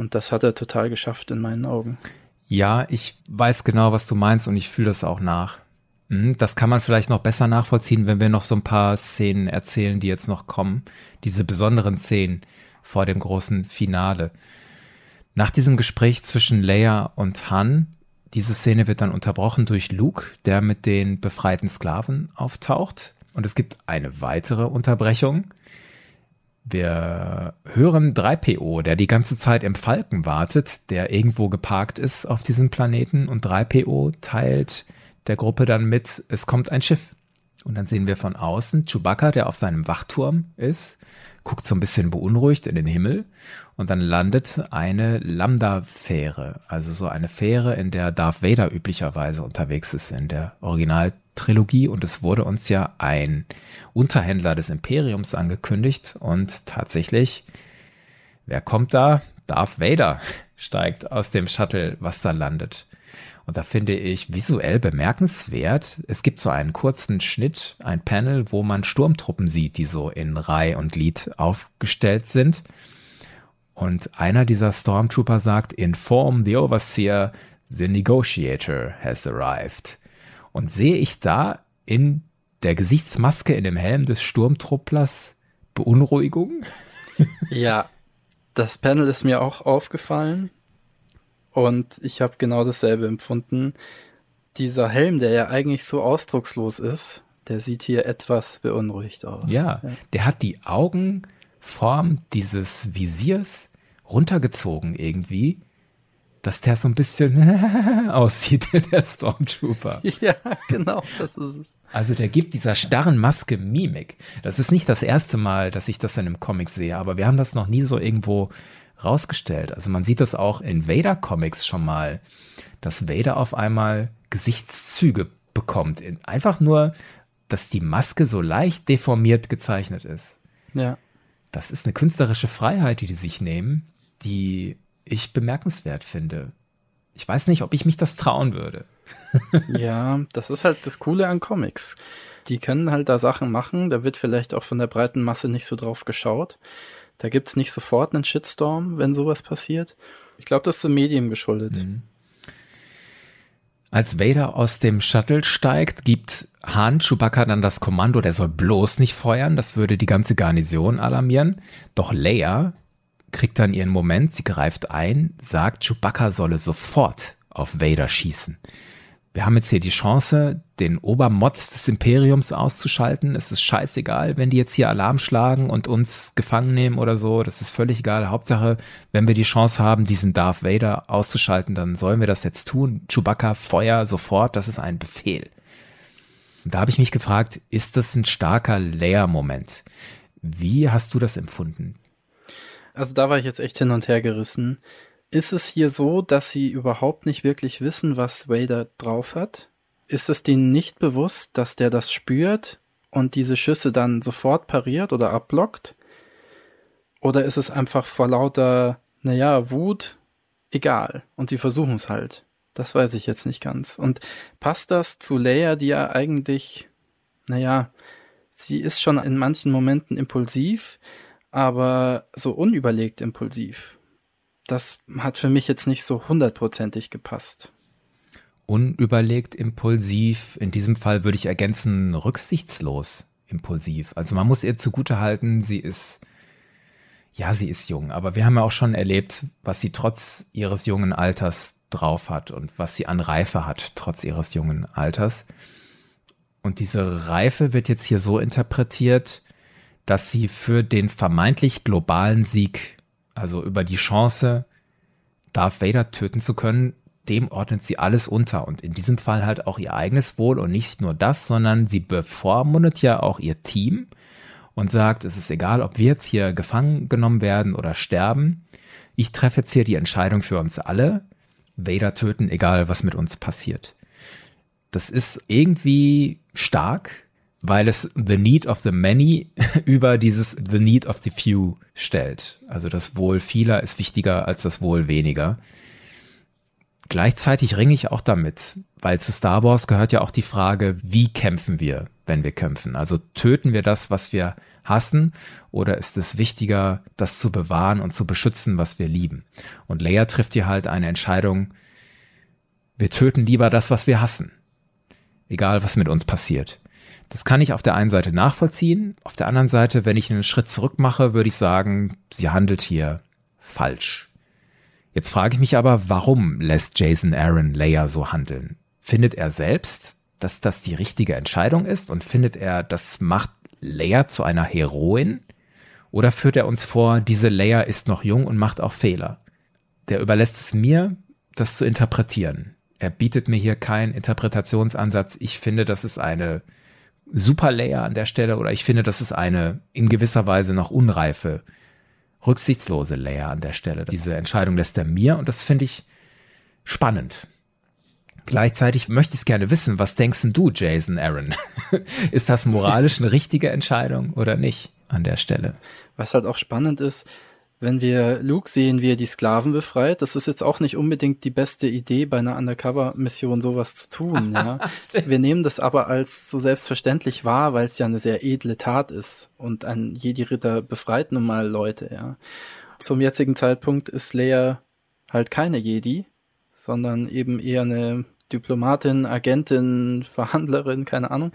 Und das hat er total geschafft in meinen Augen. Ja, ich weiß genau, was du meinst und ich fühle das auch nach. Hm, das kann man vielleicht noch besser nachvollziehen, wenn wir noch so ein paar Szenen erzählen, die jetzt noch kommen. Diese besonderen Szenen vor dem großen Finale. Nach diesem Gespräch zwischen Leia und Han diese Szene wird dann unterbrochen durch Luke, der mit den befreiten Sklaven auftaucht. Und es gibt eine weitere Unterbrechung. Wir hören 3PO, der die ganze Zeit im Falken wartet, der irgendwo geparkt ist auf diesem Planeten. Und 3PO teilt der Gruppe dann mit, es kommt ein Schiff. Und dann sehen wir von außen Chewbacca, der auf seinem Wachturm ist, guckt so ein bisschen beunruhigt in den Himmel und dann landet eine Lambda-Fähre, also so eine Fähre, in der Darth Vader üblicherweise unterwegs ist in der Originaltrilogie und es wurde uns ja ein Unterhändler des Imperiums angekündigt und tatsächlich, wer kommt da? Darth Vader [laughs] steigt aus dem Shuttle, was da landet. Und da finde ich visuell bemerkenswert, es gibt so einen kurzen Schnitt, ein Panel, wo man Sturmtruppen sieht, die so in Reihe und Glied aufgestellt sind. Und einer dieser Stormtrooper sagt, inform the overseer, the negotiator has arrived. Und sehe ich da in der Gesichtsmaske in dem Helm des Sturmtrupplers Beunruhigung? Ja, das Panel ist mir auch aufgefallen. Und ich habe genau dasselbe empfunden. Dieser Helm, der ja eigentlich so ausdruckslos ist, der sieht hier etwas beunruhigt aus. Ja, ja. der hat die Augenform dieses Visiers runtergezogen irgendwie, dass der so ein bisschen [laughs] aussieht, [laughs] der Stormtrooper. Ja, genau, das ist es. Also der gibt dieser starren Maske Mimik. Das ist nicht das erste Mal, dass ich das in einem Comic sehe, aber wir haben das noch nie so irgendwo rausgestellt. Also man sieht das auch in Vader-Comics schon mal, dass Vader auf einmal Gesichtszüge bekommt. Einfach nur, dass die Maske so leicht deformiert gezeichnet ist. Ja. Das ist eine künstlerische Freiheit, die die sich nehmen, die ich bemerkenswert finde. Ich weiß nicht, ob ich mich das trauen würde. [laughs] ja, das ist halt das Coole an Comics. Die können halt da Sachen machen, da wird vielleicht auch von der breiten Masse nicht so drauf geschaut. Da gibt's nicht sofort einen Shitstorm, wenn sowas passiert. Ich glaube, das ist dem Medium geschuldet. Mhm. Als Vader aus dem Shuttle steigt, gibt Han Chewbacca dann das Kommando, der soll bloß nicht feuern, das würde die ganze Garnison alarmieren. Doch Leia kriegt dann ihren Moment, sie greift ein, sagt, Chewbacca solle sofort auf Vader schießen wir haben jetzt hier die Chance, den Obermotz des Imperiums auszuschalten. Es ist scheißegal, wenn die jetzt hier Alarm schlagen und uns gefangen nehmen oder so. Das ist völlig egal. Hauptsache, wenn wir die Chance haben, diesen Darth Vader auszuschalten, dann sollen wir das jetzt tun. Chewbacca, Feuer, sofort. Das ist ein Befehl. Und da habe ich mich gefragt, ist das ein starker Leia-Moment? Wie hast du das empfunden? Also da war ich jetzt echt hin und her gerissen. Ist es hier so, dass sie überhaupt nicht wirklich wissen, was Vader drauf hat? Ist es denen nicht bewusst, dass der das spürt und diese Schüsse dann sofort pariert oder abblockt? Oder ist es einfach vor lauter, naja, Wut egal und sie versuchen es halt? Das weiß ich jetzt nicht ganz. Und passt das zu Leia, die ja eigentlich, naja, sie ist schon in manchen Momenten impulsiv, aber so unüberlegt impulsiv das hat für mich jetzt nicht so hundertprozentig gepasst. Unüberlegt, impulsiv, in diesem Fall würde ich ergänzen, rücksichtslos impulsiv. Also man muss ihr zugute halten, sie ist, ja, sie ist jung, aber wir haben ja auch schon erlebt, was sie trotz ihres jungen Alters drauf hat und was sie an Reife hat, trotz ihres jungen Alters. Und diese Reife wird jetzt hier so interpretiert, dass sie für den vermeintlich globalen Sieg also über die Chance, Darth Vader töten zu können, dem ordnet sie alles unter und in diesem Fall halt auch ihr eigenes Wohl und nicht nur das, sondern sie bevormundet ja auch ihr Team und sagt, es ist egal, ob wir jetzt hier gefangen genommen werden oder sterben. Ich treffe jetzt hier die Entscheidung für uns alle. Vader töten, egal was mit uns passiert. Das ist irgendwie stark, weil es The Need of the Many [laughs] über dieses The Need of the Few stellt. Also das Wohl vieler ist wichtiger als das Wohl weniger. Gleichzeitig ringe ich auch damit, weil zu Star Wars gehört ja auch die Frage, wie kämpfen wir, wenn wir kämpfen? Also töten wir das, was wir hassen, oder ist es wichtiger, das zu bewahren und zu beschützen, was wir lieben? Und Leia trifft hier halt eine Entscheidung, wir töten lieber das, was wir hassen. Egal, was mit uns passiert. Das kann ich auf der einen Seite nachvollziehen. Auf der anderen Seite, wenn ich einen Schritt zurück mache, würde ich sagen, sie handelt hier falsch. Jetzt frage ich mich aber, warum lässt Jason Aaron Leia so handeln? Findet er selbst, dass das die richtige Entscheidung ist und findet er, das macht Leia zu einer Heroin? Oder führt er uns vor, diese Leia ist noch jung und macht auch Fehler? Der überlässt es mir, das zu interpretieren. Er bietet mir hier keinen Interpretationsansatz. Ich finde, das ist eine super Layer an der Stelle oder ich finde, das ist eine in gewisser Weise noch unreife, rücksichtslose Layer an der Stelle. Diese Entscheidung lässt er mir und das finde ich spannend. Gleichzeitig möchte ich gerne wissen, was denkst du, Jason Aaron? [laughs] ist das moralisch eine richtige Entscheidung oder nicht an der Stelle? Was halt auch spannend ist, wenn wir Luke sehen, wie er die Sklaven befreit, das ist jetzt auch nicht unbedingt die beste Idee, bei einer Undercover-Mission sowas zu tun. Ja. [laughs] wir nehmen das aber als so selbstverständlich wahr, weil es ja eine sehr edle Tat ist und ein Jedi-Ritter befreit nun mal Leute. Ja. Zum jetzigen Zeitpunkt ist Leia halt keine Jedi, sondern eben eher eine Diplomatin, Agentin, [laughs] Verhandlerin, keine Ahnung.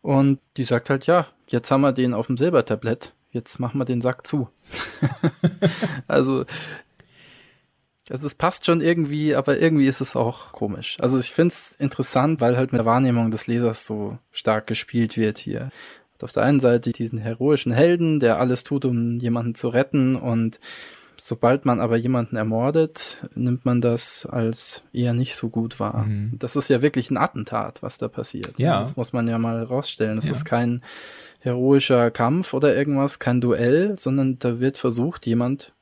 Und die sagt halt, ja, jetzt haben wir den auf dem Silbertablett jetzt machen wir den Sack zu. also, [laughs] also es passt schon irgendwie, aber irgendwie ist es auch komisch. Also ich finde es interessant, weil halt mit der Wahrnehmung des Lesers so stark gespielt wird hier. Auf der einen Seite diesen heroischen Helden, der alles tut, um jemanden zu retten und sobald man aber jemanden ermordet, nimmt man das als eher nicht so gut wahr. Mhm. Das ist ja wirklich ein Attentat, was da passiert. Ja. Das muss man ja mal rausstellen. Das ja. ist kein heroischer Kampf oder irgendwas, kein Duell, sondern da wird versucht, jemand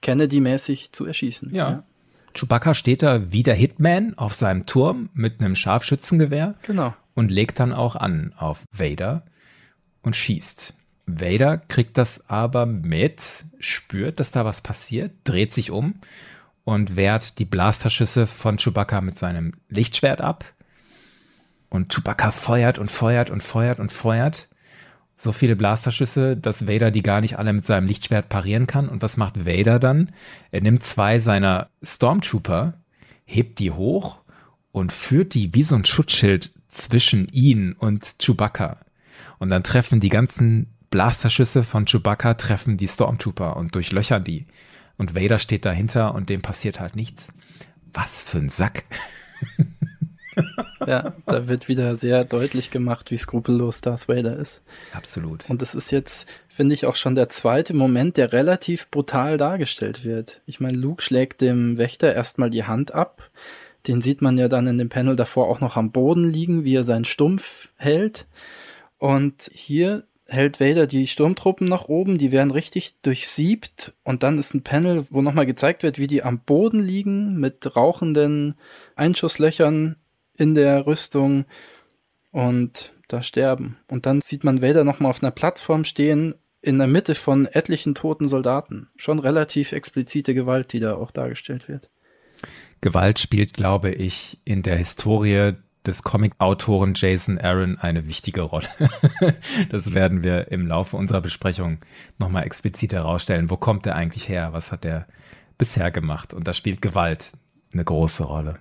Kennedy-mäßig zu erschießen. Ja. ja. Chewbacca steht da wie der Hitman auf seinem Turm mit einem Scharfschützengewehr. Genau. Und legt dann auch an auf Vader und schießt. Vader kriegt das aber mit, spürt, dass da was passiert, dreht sich um und wehrt die Blasterschüsse von Chewbacca mit seinem Lichtschwert ab. Und Chewbacca feuert und feuert und feuert und feuert. So viele Blasterschüsse, dass Vader die gar nicht alle mit seinem Lichtschwert parieren kann. Und was macht Vader dann? Er nimmt zwei seiner Stormtrooper, hebt die hoch und führt die wie so ein Schutzschild zwischen ihn und Chewbacca. Und dann treffen die ganzen Blasterschüsse von Chewbacca treffen die Stormtrooper und durchlöchern die. Und Vader steht dahinter und dem passiert halt nichts. Was für ein Sack. [laughs] ja, da wird wieder sehr deutlich gemacht, wie skrupellos Darth Vader ist. Absolut. Und das ist jetzt, finde ich, auch schon der zweite Moment, der relativ brutal dargestellt wird. Ich meine, Luke schlägt dem Wächter erstmal die Hand ab. Den sieht man ja dann in dem Panel davor auch noch am Boden liegen, wie er seinen Stumpf hält. Und hier hält Vader die Sturmtruppen nach oben, die werden richtig durchsiebt und dann ist ein Panel, wo nochmal gezeigt wird, wie die am Boden liegen mit rauchenden Einschusslöchern in der Rüstung und da sterben. Und dann sieht man Vader nochmal auf einer Plattform stehen, in der Mitte von etlichen toten Soldaten. Schon relativ explizite Gewalt, die da auch dargestellt wird. Gewalt spielt, glaube ich, in der Historie des Comic-Autoren Jason Aaron eine wichtige Rolle. [laughs] das werden wir im Laufe unserer Besprechung nochmal explizit herausstellen. Wo kommt er eigentlich her? Was hat er bisher gemacht? Und da spielt Gewalt eine große Rolle.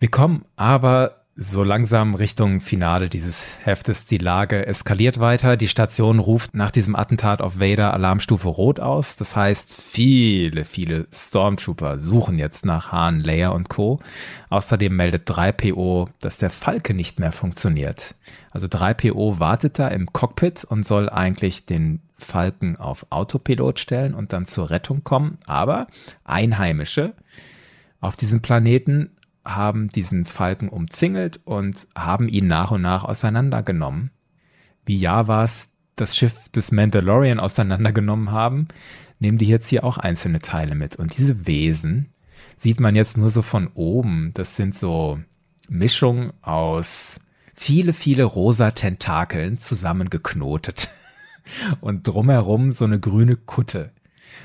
Wir kommen aber so langsam Richtung Finale dieses Heftes. Die Lage eskaliert weiter. Die Station ruft nach diesem Attentat auf Vader Alarmstufe Rot aus. Das heißt, viele, viele Stormtrooper suchen jetzt nach Han, Leia und Co. Außerdem meldet 3PO, dass der Falke nicht mehr funktioniert. Also 3PO wartet da im Cockpit und soll eigentlich den Falken auf Autopilot stellen und dann zur Rettung kommen. Aber Einheimische auf diesem Planeten haben diesen Falken umzingelt und haben ihn nach und nach auseinandergenommen. Wie Javas das Schiff des Mandalorian auseinandergenommen haben, nehmen die jetzt hier auch einzelne Teile mit. Und diese Wesen sieht man jetzt nur so von oben. Das sind so Mischungen aus viele, viele rosa Tentakeln zusammengeknotet. [laughs] Und drumherum so eine grüne Kutte.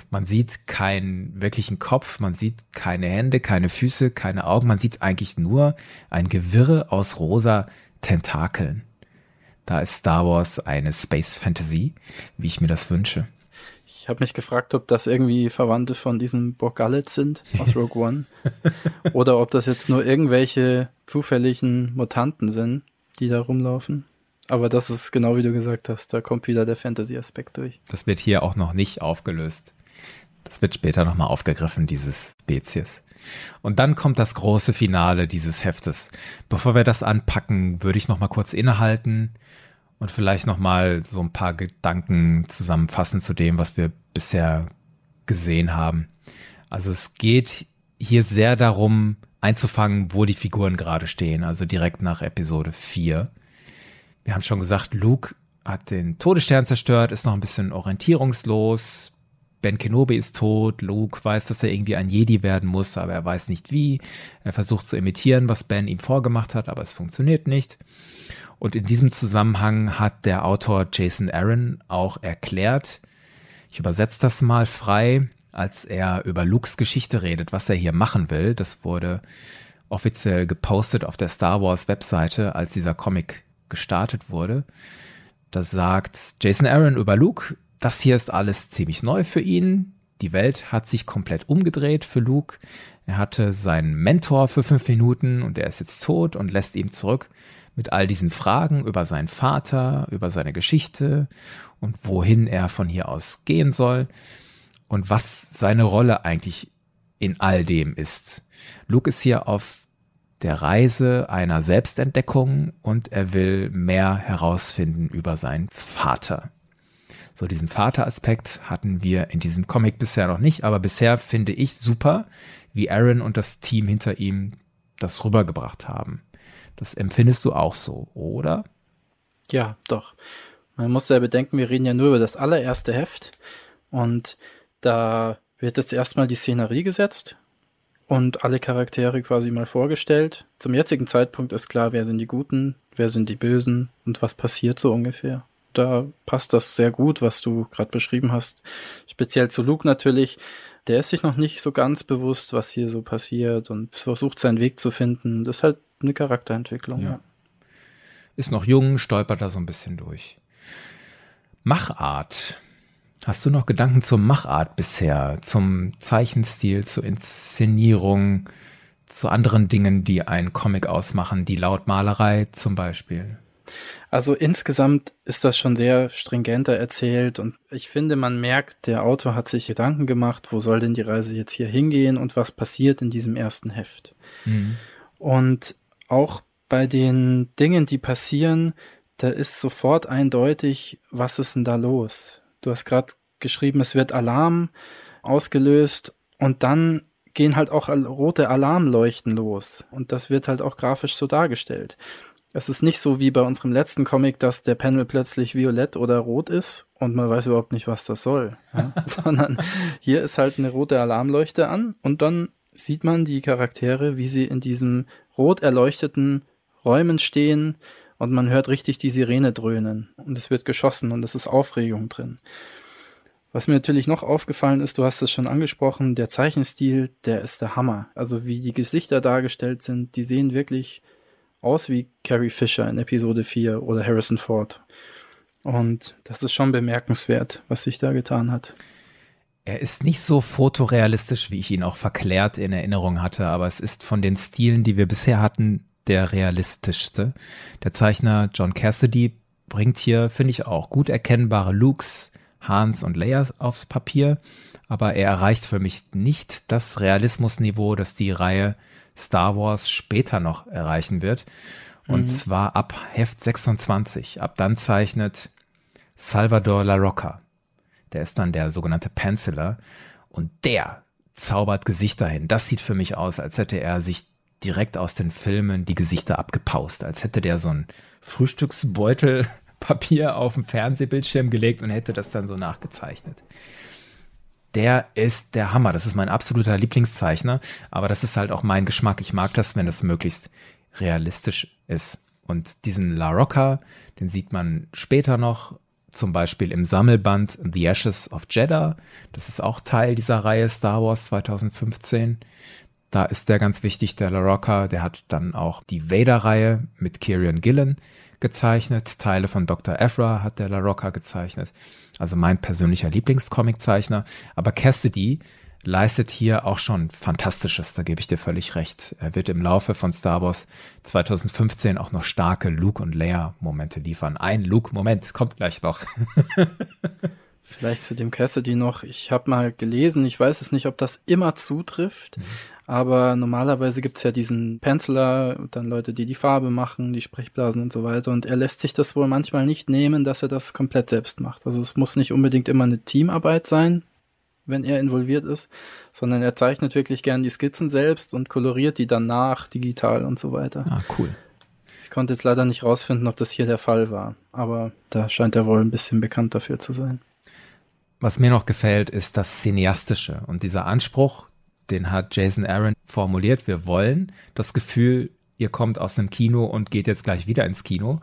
Man sieht keinen wirklichen Kopf, man sieht keine Hände, keine Füße, keine Augen, man sieht eigentlich nur ein Gewirre aus rosa Tentakeln. Da ist Star Wars eine Space Fantasy, wie ich mir das wünsche. Ich habe mich gefragt, ob das irgendwie Verwandte von diesen Borgallets sind aus [laughs] Rogue One. Oder ob das jetzt nur irgendwelche zufälligen Mutanten sind, die da rumlaufen. Aber das ist genau wie du gesagt hast, da kommt wieder der Fantasy-Aspekt durch. Das wird hier auch noch nicht aufgelöst. Das wird später nochmal aufgegriffen, dieses Spezies. Und dann kommt das große Finale dieses Heftes. Bevor wir das anpacken, würde ich nochmal kurz innehalten und vielleicht nochmal so ein paar Gedanken zusammenfassen zu dem, was wir bisher gesehen haben. Also es geht hier sehr darum, einzufangen, wo die Figuren gerade stehen, also direkt nach Episode 4. Wir haben schon gesagt, Luke hat den Todesstern zerstört, ist noch ein bisschen orientierungslos, Ben Kenobi ist tot, Luke weiß, dass er irgendwie ein Jedi werden muss, aber er weiß nicht wie. Er versucht zu imitieren, was Ben ihm vorgemacht hat, aber es funktioniert nicht. Und in diesem Zusammenhang hat der Autor Jason Aaron auch erklärt, ich übersetze das mal frei, als er über Lukes Geschichte redet, was er hier machen will. Das wurde offiziell gepostet auf der Star Wars Webseite, als dieser Comic gestartet wurde. Da sagt Jason Aaron über Luke, das hier ist alles ziemlich neu für ihn. Die Welt hat sich komplett umgedreht für Luke. Er hatte seinen Mentor für fünf Minuten und er ist jetzt tot und lässt ihm zurück mit all diesen Fragen über seinen Vater, über seine Geschichte und wohin er von hier aus gehen soll und was seine Rolle eigentlich in all dem ist. Luke ist hier auf der Reise einer Selbstentdeckung und er will mehr herausfinden über seinen Vater. So diesen Vateraspekt hatten wir in diesem Comic bisher noch nicht, aber bisher finde ich super, wie Aaron und das Team hinter ihm das rübergebracht haben. Das empfindest du auch so, oder? Ja, doch. Man muss ja bedenken, wir reden ja nur über das allererste Heft und da wird jetzt erstmal die Szenerie gesetzt und alle Charaktere quasi mal vorgestellt. Zum jetzigen Zeitpunkt ist klar, wer sind die Guten, wer sind die Bösen und was passiert so ungefähr. Da passt das sehr gut, was du gerade beschrieben hast. Speziell zu Luke natürlich. Der ist sich noch nicht so ganz bewusst, was hier so passiert und versucht seinen Weg zu finden. Das ist halt eine Charakterentwicklung. Ja. ja. Ist noch jung, stolpert da so ein bisschen durch. Machart. Hast du noch Gedanken zur Machart bisher, zum Zeichenstil, zur Inszenierung, zu anderen Dingen, die einen Comic ausmachen, die Lautmalerei zum Beispiel? Also insgesamt ist das schon sehr stringenter erzählt und ich finde, man merkt, der Autor hat sich Gedanken gemacht, wo soll denn die Reise jetzt hier hingehen und was passiert in diesem ersten Heft. Mhm. Und auch bei den Dingen, die passieren, da ist sofort eindeutig, was ist denn da los? Du hast gerade geschrieben, es wird Alarm ausgelöst und dann gehen halt auch rote Alarmleuchten los und das wird halt auch grafisch so dargestellt. Es ist nicht so wie bei unserem letzten Comic, dass der Panel plötzlich violett oder rot ist und man weiß überhaupt nicht, was das soll, ja? [laughs] sondern hier ist halt eine rote Alarmleuchte an und dann sieht man die Charaktere, wie sie in diesem rot erleuchteten Räumen stehen und man hört richtig die Sirene dröhnen und es wird geschossen und es ist Aufregung drin. Was mir natürlich noch aufgefallen ist, du hast es schon angesprochen, der Zeichenstil, der ist der Hammer. Also wie die Gesichter dargestellt sind, die sehen wirklich aus wie Carrie Fisher in Episode 4 oder Harrison Ford. Und das ist schon bemerkenswert, was sich da getan hat. Er ist nicht so fotorealistisch, wie ich ihn auch verklärt in Erinnerung hatte, aber es ist von den Stilen, die wir bisher hatten, der realistischste. Der Zeichner John Cassidy bringt hier, finde ich auch, gut erkennbare Looks, Hans und Leia aufs Papier, aber er erreicht für mich nicht das Realismusniveau, das die Reihe Star Wars später noch erreichen wird. Und mhm. zwar ab Heft 26. Ab dann zeichnet Salvador La Rocca. Der ist dann der sogenannte Penciler. Und der zaubert Gesichter hin. Das sieht für mich aus, als hätte er sich direkt aus den Filmen die Gesichter abgepaust. Als hätte der so ein Frühstücksbeutel [laughs] Papier auf dem Fernsehbildschirm gelegt und hätte das dann so nachgezeichnet. Der ist der Hammer. Das ist mein absoluter Lieblingszeichner. Aber das ist halt auch mein Geschmack. Ich mag das, wenn es möglichst realistisch ist. Und diesen La Rocca, den sieht man später noch, zum Beispiel im Sammelband The Ashes of Jeddah. Das ist auch Teil dieser Reihe Star Wars 2015. Da ist der ganz wichtig, der La Rocca. Der hat dann auch die Vader-Reihe mit Kieran Gillen gezeichnet. Teile von Dr. Evra hat der La Rocca gezeichnet. Also mein persönlicher Lieblingscomiczeichner. Aber Cassidy leistet hier auch schon Fantastisches, da gebe ich dir völlig recht. Er wird im Laufe von Star Wars 2015 auch noch starke Luke- und Leia-Momente liefern. Ein Luke-Moment kommt gleich noch. [laughs] Vielleicht zu dem Cassidy noch. Ich habe mal gelesen, ich weiß es nicht, ob das immer zutrifft, mhm. Aber normalerweise gibt's ja diesen Penciler, dann Leute, die die Farbe machen, die Sprechblasen und so weiter. Und er lässt sich das wohl manchmal nicht nehmen, dass er das komplett selbst macht. Also es muss nicht unbedingt immer eine Teamarbeit sein, wenn er involviert ist, sondern er zeichnet wirklich gern die Skizzen selbst und koloriert die dann nach, digital und so weiter. Ah, cool. Ich konnte jetzt leider nicht rausfinden, ob das hier der Fall war, aber da scheint er wohl ein bisschen bekannt dafür zu sein. Was mir noch gefällt, ist das Cineastische und dieser Anspruch, den hat Jason Aaron formuliert. Wir wollen das Gefühl, ihr kommt aus einem Kino und geht jetzt gleich wieder ins Kino.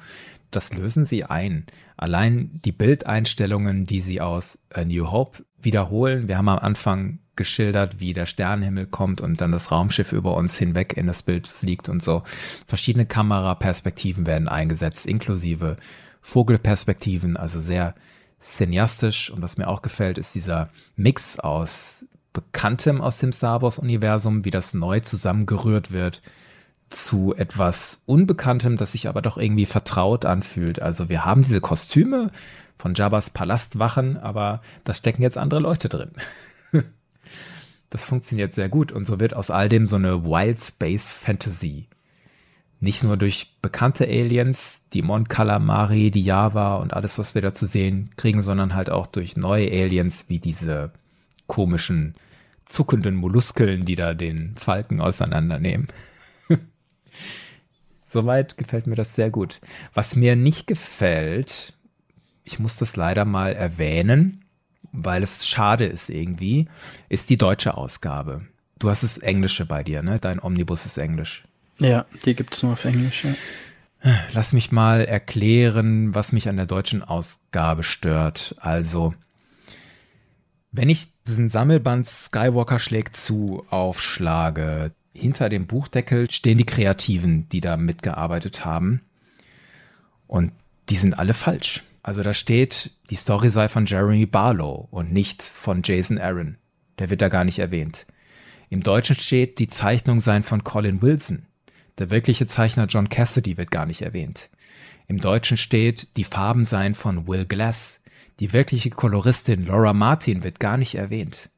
Das lösen sie ein. Allein die Bildeinstellungen, die sie aus A New Hope wiederholen. Wir haben am Anfang geschildert, wie der Sternenhimmel kommt und dann das Raumschiff über uns hinweg in das Bild fliegt und so. Verschiedene Kameraperspektiven werden eingesetzt, inklusive Vogelperspektiven, also sehr cineastisch und was mir auch gefällt, ist dieser Mix aus Bekanntem aus dem Star Wars-Universum, wie das neu zusammengerührt wird, zu etwas Unbekanntem, das sich aber doch irgendwie vertraut anfühlt. Also wir haben diese Kostüme von Jabba's Palastwachen, aber da stecken jetzt andere Leute drin. [laughs] das funktioniert sehr gut und so wird aus all dem so eine Wild Space Fantasy nicht nur durch bekannte Aliens, die Mon Calamari, die Java und alles, was wir da zu sehen kriegen, sondern halt auch durch neue Aliens wie diese komischen zuckenden Molluskeln, die da den Falken auseinandernehmen. [laughs] Soweit gefällt mir das sehr gut. Was mir nicht gefällt, ich muss das leider mal erwähnen, weil es schade ist irgendwie, ist die deutsche Ausgabe. Du hast das Englische bei dir, ne? Dein Omnibus ist Englisch. Ja, die gibt es nur auf Englisch. Ja. Lass mich mal erklären, was mich an der deutschen Ausgabe stört. Also, wenn ich diesen Sammelband Skywalker schlägt zu aufschlage, hinter dem Buchdeckel stehen die Kreativen, die da mitgearbeitet haben. Und die sind alle falsch. Also da steht, die Story sei von Jeremy Barlow und nicht von Jason Aaron. Der wird da gar nicht erwähnt. Im Deutschen steht, die Zeichnung seien von Colin Wilson. Der wirkliche Zeichner John Cassidy wird gar nicht erwähnt. Im Deutschen steht, die Farben seien von Will Glass. Die wirkliche Koloristin Laura Martin wird gar nicht erwähnt.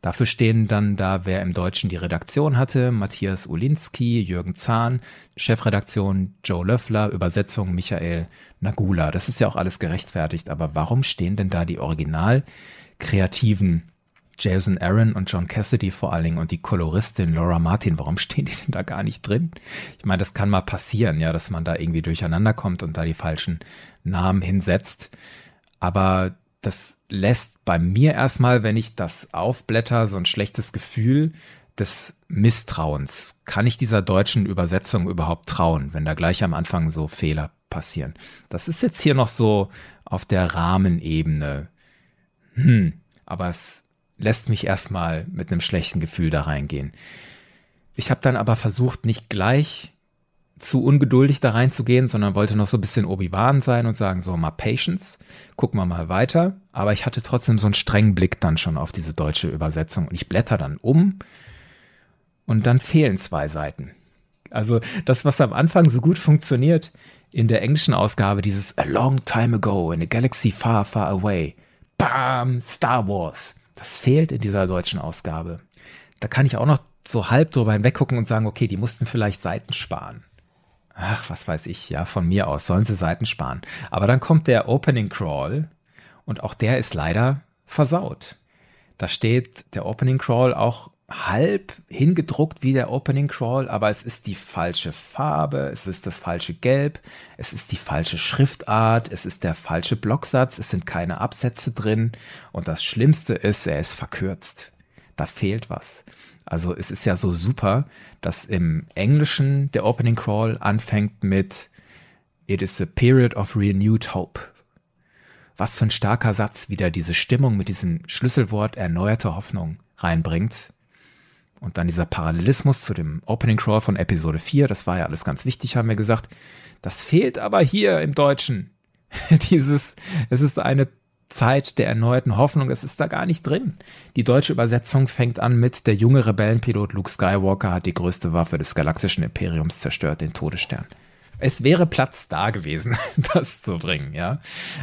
Dafür stehen dann da, wer im Deutschen die Redaktion hatte, Matthias Ulinski, Jürgen Zahn, Chefredaktion Joe Löffler, Übersetzung Michael Nagula. Das ist ja auch alles gerechtfertigt, aber warum stehen denn da die original kreativen Jason Aaron und John Cassidy vor allen Dingen und die Koloristin Laura Martin, warum stehen die denn da gar nicht drin? Ich meine, das kann mal passieren, ja, dass man da irgendwie durcheinander kommt und da die falschen Namen hinsetzt. Aber das lässt bei mir erstmal, wenn ich das aufblätter, so ein schlechtes Gefühl des Misstrauens. Kann ich dieser deutschen Übersetzung überhaupt trauen, wenn da gleich am Anfang so Fehler passieren? Das ist jetzt hier noch so auf der Rahmenebene. Hm, aber es lässt mich erstmal mit einem schlechten Gefühl da reingehen. Ich habe dann aber versucht, nicht gleich zu ungeduldig da reinzugehen, sondern wollte noch so ein bisschen Obi-Wan sein und sagen, so mal Patience, gucken wir mal weiter. Aber ich hatte trotzdem so einen strengen Blick dann schon auf diese deutsche Übersetzung und ich blätter dann um und dann fehlen zwei Seiten. Also das, was am Anfang so gut funktioniert, in der englischen Ausgabe, dieses A long time ago in a galaxy far, far away. Bam, Star Wars. Das fehlt in dieser deutschen Ausgabe. Da kann ich auch noch so halb drüber hinweggucken und sagen, okay, die mussten vielleicht Seiten sparen. Ach, was weiß ich, ja, von mir aus sollen sie Seiten sparen. Aber dann kommt der Opening Crawl und auch der ist leider versaut. Da steht der Opening Crawl auch halb hingedruckt wie der Opening Crawl, aber es ist die falsche Farbe, es ist das falsche Gelb, es ist die falsche Schriftart, es ist der falsche Blocksatz, es sind keine Absätze drin und das Schlimmste ist, er ist verkürzt. Da fehlt was. Also es ist ja so super, dass im Englischen der Opening Crawl anfängt mit It is a period of renewed hope. Was für ein starker Satz wieder diese Stimmung mit diesem Schlüsselwort erneuerte Hoffnung reinbringt. Und dann dieser Parallelismus zu dem Opening Crawl von Episode 4, das war ja alles ganz wichtig, haben wir gesagt. Das fehlt aber hier im Deutschen. [laughs] Dieses, es ist eine Zeit der erneuten Hoffnung, das ist da gar nicht drin. Die deutsche Übersetzung fängt an mit der junge Rebellenpilot Luke Skywalker hat die größte Waffe des galaktischen Imperiums zerstört, den Todesstern. Es wäre Platz da gewesen, [laughs] das zu bringen, ja.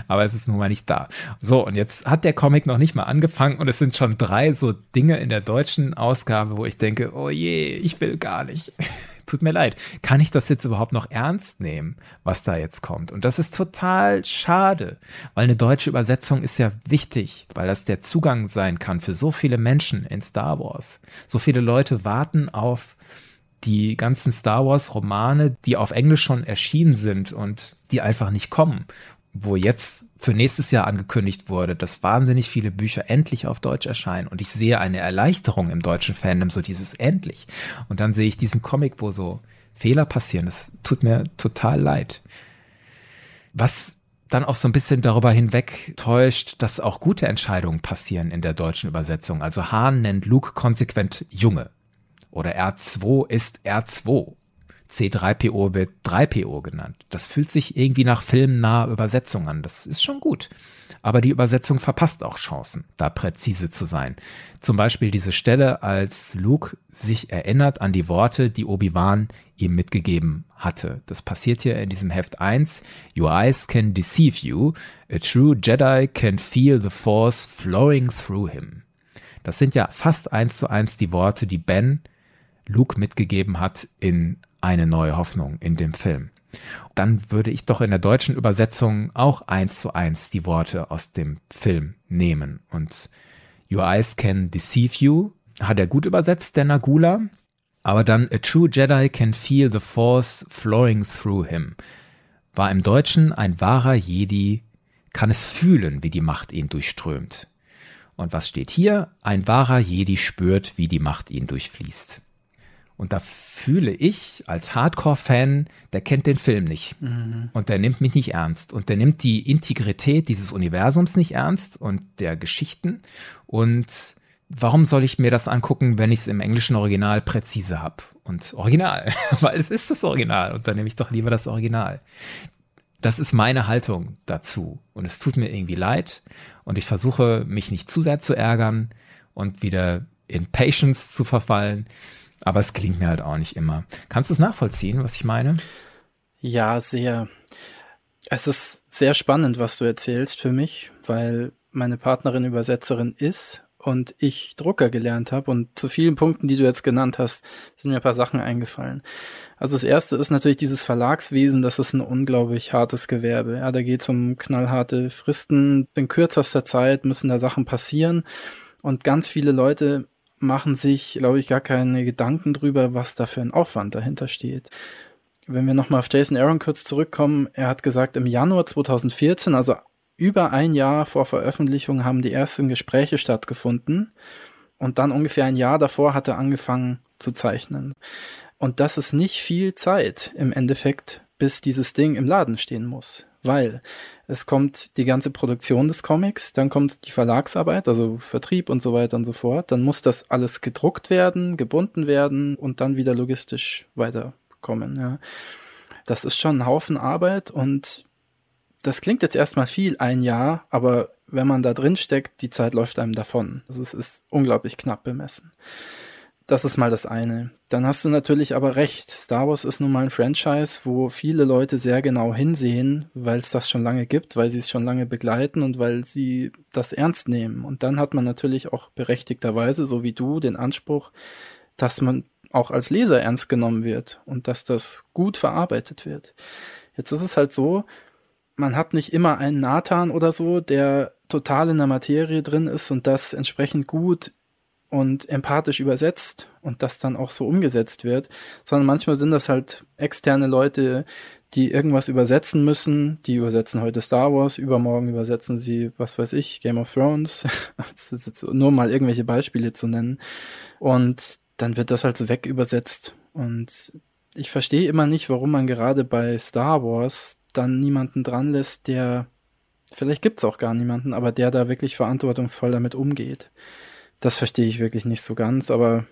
Aber es ist nun mal nicht da. So, und jetzt hat der Comic noch nicht mal angefangen und es sind schon drei so Dinge in der deutschen Ausgabe, wo ich denke, oh je, ich will gar nicht. [laughs] Tut mir leid. Kann ich das jetzt überhaupt noch ernst nehmen, was da jetzt kommt? Und das ist total schade, weil eine deutsche Übersetzung ist ja wichtig, weil das der Zugang sein kann für so viele Menschen in Star Wars. So viele Leute warten auf die ganzen Star Wars Romane, die auf Englisch schon erschienen sind und die einfach nicht kommen, wo jetzt für nächstes Jahr angekündigt wurde, dass wahnsinnig viele Bücher endlich auf Deutsch erscheinen und ich sehe eine Erleichterung im deutschen Fandom, so dieses endlich. Und dann sehe ich diesen Comic, wo so Fehler passieren. Das tut mir total leid. Was dann auch so ein bisschen darüber hinweg täuscht, dass auch gute Entscheidungen passieren in der deutschen Übersetzung. Also Hahn nennt Luke konsequent Junge. Oder R2 ist R2. C3PO wird 3PO genannt. Das fühlt sich irgendwie nach filmnaher Übersetzung an. Das ist schon gut. Aber die Übersetzung verpasst auch Chancen, da präzise zu sein. Zum Beispiel diese Stelle, als Luke sich erinnert an die Worte, die Obi-Wan ihm mitgegeben hatte. Das passiert hier in diesem Heft 1. Your eyes can deceive you. A true Jedi can feel the Force flowing through him. Das sind ja fast eins zu eins die Worte, die Ben Luke mitgegeben hat in eine neue Hoffnung in dem Film. Dann würde ich doch in der deutschen Übersetzung auch eins zu eins die Worte aus dem Film nehmen. Und Your eyes can deceive you hat er gut übersetzt, der Nagula. Aber dann A true Jedi can feel the force flowing through him. War im Deutschen ein wahrer Jedi kann es fühlen, wie die Macht ihn durchströmt. Und was steht hier? Ein wahrer Jedi spürt, wie die Macht ihn durchfließt. Und da fühle ich als Hardcore-Fan, der kennt den Film nicht. Mhm. Und der nimmt mich nicht ernst. Und der nimmt die Integrität dieses Universums nicht ernst und der Geschichten. Und warum soll ich mir das angucken, wenn ich es im englischen Original präzise habe? Und Original, [laughs] weil es ist das Original. Und dann nehme ich doch lieber das Original. Das ist meine Haltung dazu. Und es tut mir irgendwie leid. Und ich versuche, mich nicht zu sehr zu ärgern und wieder in Patience zu verfallen. Aber es klingt mir halt auch nicht immer. Kannst du es nachvollziehen, was ich meine? Ja, sehr. Es ist sehr spannend, was du erzählst für mich, weil meine Partnerin Übersetzerin ist und ich Drucker gelernt habe und zu vielen Punkten, die du jetzt genannt hast, sind mir ein paar Sachen eingefallen. Also das erste ist natürlich dieses Verlagswesen, das ist ein unglaublich hartes Gewerbe. Ja, da geht es um knallharte Fristen. In kürzester Zeit müssen da Sachen passieren und ganz viele Leute machen sich, glaube ich, gar keine Gedanken drüber, was da für ein Aufwand dahinter steht. Wenn wir nochmal auf Jason Aaron kurz zurückkommen, er hat gesagt, im Januar 2014, also über ein Jahr vor Veröffentlichung, haben die ersten Gespräche stattgefunden. Und dann ungefähr ein Jahr davor hat er angefangen zu zeichnen. Und das ist nicht viel Zeit im Endeffekt, bis dieses Ding im Laden stehen muss. Weil es kommt die ganze Produktion des Comics, dann kommt die Verlagsarbeit, also Vertrieb und so weiter und so fort. Dann muss das alles gedruckt werden, gebunden werden und dann wieder logistisch weiterkommen. Ja. Das ist schon ein Haufen Arbeit und das klingt jetzt erstmal viel, ein Jahr, aber wenn man da drin steckt, die Zeit läuft einem davon. Also es ist unglaublich knapp bemessen. Das ist mal das eine. Dann hast du natürlich aber recht. Star Wars ist nun mal ein Franchise, wo viele Leute sehr genau hinsehen, weil es das schon lange gibt, weil sie es schon lange begleiten und weil sie das ernst nehmen. Und dann hat man natürlich auch berechtigterweise, so wie du, den Anspruch, dass man auch als Leser ernst genommen wird und dass das gut verarbeitet wird. Jetzt ist es halt so, man hat nicht immer einen Nathan oder so, der total in der Materie drin ist und das entsprechend gut und empathisch übersetzt und das dann auch so umgesetzt wird, sondern manchmal sind das halt externe Leute, die irgendwas übersetzen müssen. Die übersetzen heute Star Wars, übermorgen übersetzen sie, was weiß ich, Game of Thrones. [laughs] nur mal irgendwelche Beispiele zu nennen. Und dann wird das halt so weg übersetzt. Und ich verstehe immer nicht, warum man gerade bei Star Wars dann niemanden dran lässt, der, vielleicht gibt's auch gar niemanden, aber der da wirklich verantwortungsvoll damit umgeht. Das verstehe ich wirklich nicht so ganz, aber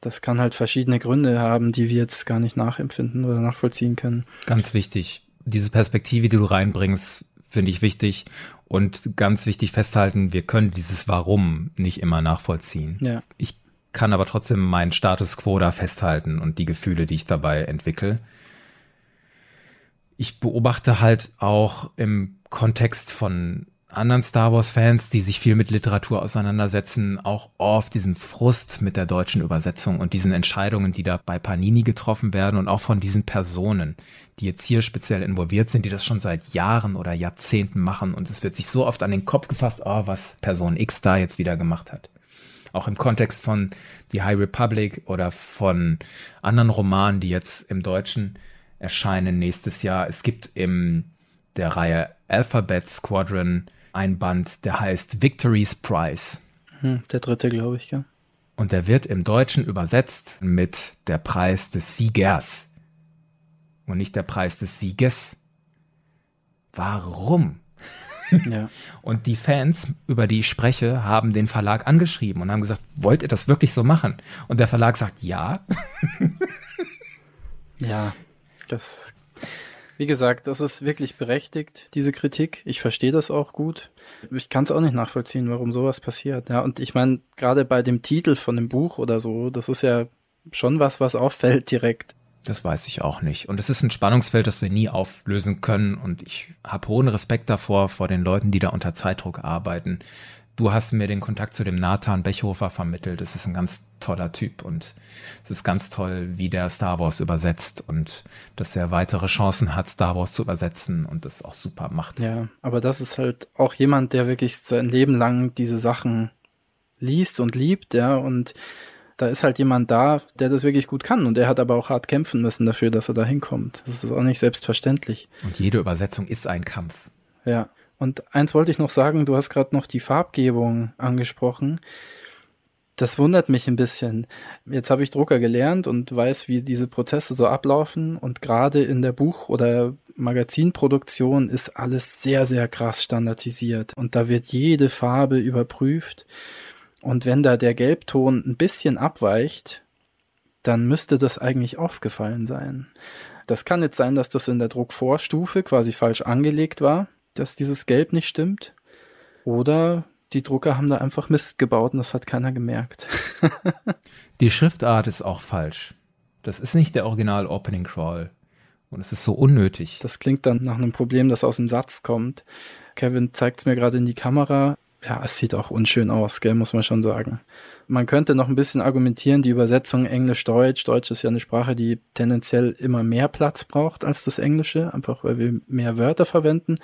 das kann halt verschiedene Gründe haben, die wir jetzt gar nicht nachempfinden oder nachvollziehen können. Ganz wichtig. Diese Perspektive, die du reinbringst, finde ich wichtig. Und ganz wichtig festhalten, wir können dieses Warum nicht immer nachvollziehen. Ja. Ich kann aber trotzdem meinen Status quo da festhalten und die Gefühle, die ich dabei entwickle. Ich beobachte halt auch im Kontext von anderen Star Wars-Fans, die sich viel mit Literatur auseinandersetzen, auch oft diesen Frust mit der deutschen Übersetzung und diesen Entscheidungen, die da bei Panini getroffen werden und auch von diesen Personen, die jetzt hier speziell involviert sind, die das schon seit Jahren oder Jahrzehnten machen und es wird sich so oft an den Kopf gefasst, oh, was Person X da jetzt wieder gemacht hat. Auch im Kontext von The High Republic oder von anderen Romanen, die jetzt im Deutschen erscheinen nächstes Jahr. Es gibt in der Reihe Alphabet Squadron ein Band, der heißt Victory's Prize. Hm, der dritte, glaube ich, ja. Und der wird im Deutschen übersetzt mit der Preis des Siegers und nicht der Preis des Sieges. Warum? Ja. [laughs] Und die Fans, über die ich spreche, haben den Verlag angeschrieben und haben gesagt, wollt ihr das wirklich so machen? Und der Verlag sagt, ja. [laughs] ja, das wie gesagt, das ist wirklich berechtigt, diese Kritik. Ich verstehe das auch gut. Ich kann es auch nicht nachvollziehen, warum sowas passiert. Ja, und ich meine, gerade bei dem Titel von dem Buch oder so, das ist ja schon was, was auffällt direkt. Das weiß ich auch nicht. Und es ist ein Spannungsfeld, das wir nie auflösen können. Und ich habe hohen Respekt davor, vor den Leuten, die da unter Zeitdruck arbeiten. Du hast mir den Kontakt zu dem Nathan Bechhofer vermittelt. Das ist ein ganz toller Typ und es ist ganz toll, wie der Star Wars übersetzt und dass er weitere Chancen hat, Star Wars zu übersetzen und das auch super macht. Ja, aber das ist halt auch jemand, der wirklich sein Leben lang diese Sachen liest und liebt, ja, und da ist halt jemand da, der das wirklich gut kann und der hat aber auch hart kämpfen müssen dafür, dass er da hinkommt. Das ist auch nicht selbstverständlich. Und jede Übersetzung ist ein Kampf. Ja. Und eins wollte ich noch sagen, du hast gerade noch die Farbgebung angesprochen. Das wundert mich ein bisschen. Jetzt habe ich Drucker gelernt und weiß, wie diese Prozesse so ablaufen. Und gerade in der Buch- oder Magazinproduktion ist alles sehr, sehr krass standardisiert. Und da wird jede Farbe überprüft. Und wenn da der Gelbton ein bisschen abweicht, dann müsste das eigentlich aufgefallen sein. Das kann jetzt sein, dass das in der Druckvorstufe quasi falsch angelegt war, dass dieses Gelb nicht stimmt. Oder die Drucker haben da einfach Mist gebaut und das hat keiner gemerkt. [laughs] die Schriftart ist auch falsch. Das ist nicht der Original Opening Crawl. Und es ist so unnötig. Das klingt dann nach einem Problem, das aus dem Satz kommt. Kevin zeigt es mir gerade in die Kamera ja, es sieht auch unschön aus, gell, muss man schon sagen. Man könnte noch ein bisschen argumentieren, die Übersetzung Englisch-Deutsch. Deutsch ist ja eine Sprache, die tendenziell immer mehr Platz braucht als das Englische, einfach weil wir mehr Wörter verwenden.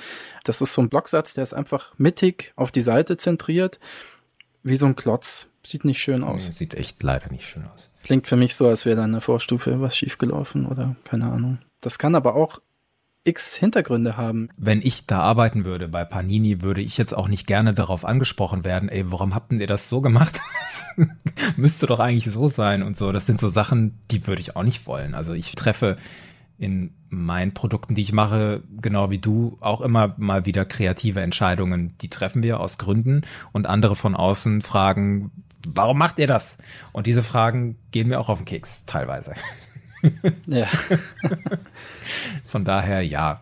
Das ist so ein Blocksatz, der ist einfach mittig auf die Seite zentriert, wie so ein Klotz. Sieht nicht schön aus. Nee, sieht echt leider nicht schön aus. Klingt für mich so, als wäre da in der Vorstufe was schiefgelaufen oder keine Ahnung. Das kann aber auch x Hintergründe haben. Wenn ich da arbeiten würde bei Panini, würde ich jetzt auch nicht gerne darauf angesprochen werden, ey, warum habt ihr das so gemacht? [laughs] Müsste doch eigentlich so sein und so. Das sind so Sachen, die würde ich auch nicht wollen. Also ich treffe in meinen Produkten, die ich mache, genau wie du, auch immer mal wieder kreative Entscheidungen. Die treffen wir aus Gründen und andere von außen fragen, warum macht ihr das? Und diese Fragen gehen mir auch auf den Keks, teilweise [laughs] ja. Von daher, ja,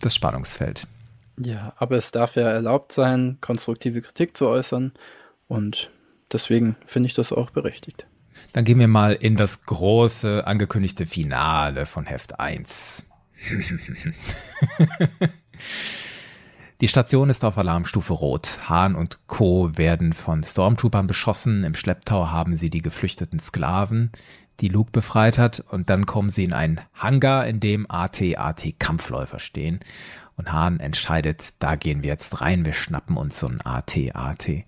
das Spannungsfeld. Ja, aber es darf ja erlaubt sein, konstruktive Kritik zu äußern und deswegen finde ich das auch berechtigt. Dann gehen wir mal in das große angekündigte Finale von Heft 1. [laughs] Die Station ist auf Alarmstufe Rot. Hahn und Co. werden von Stormtroopern beschossen. Im Schlepptau haben sie die geflüchteten Sklaven die Luke befreit hat. Und dann kommen sie in einen Hangar, in dem AT-AT Kampfläufer stehen. Und Hahn entscheidet, da gehen wir jetzt rein, wir schnappen uns so ein AT-AT.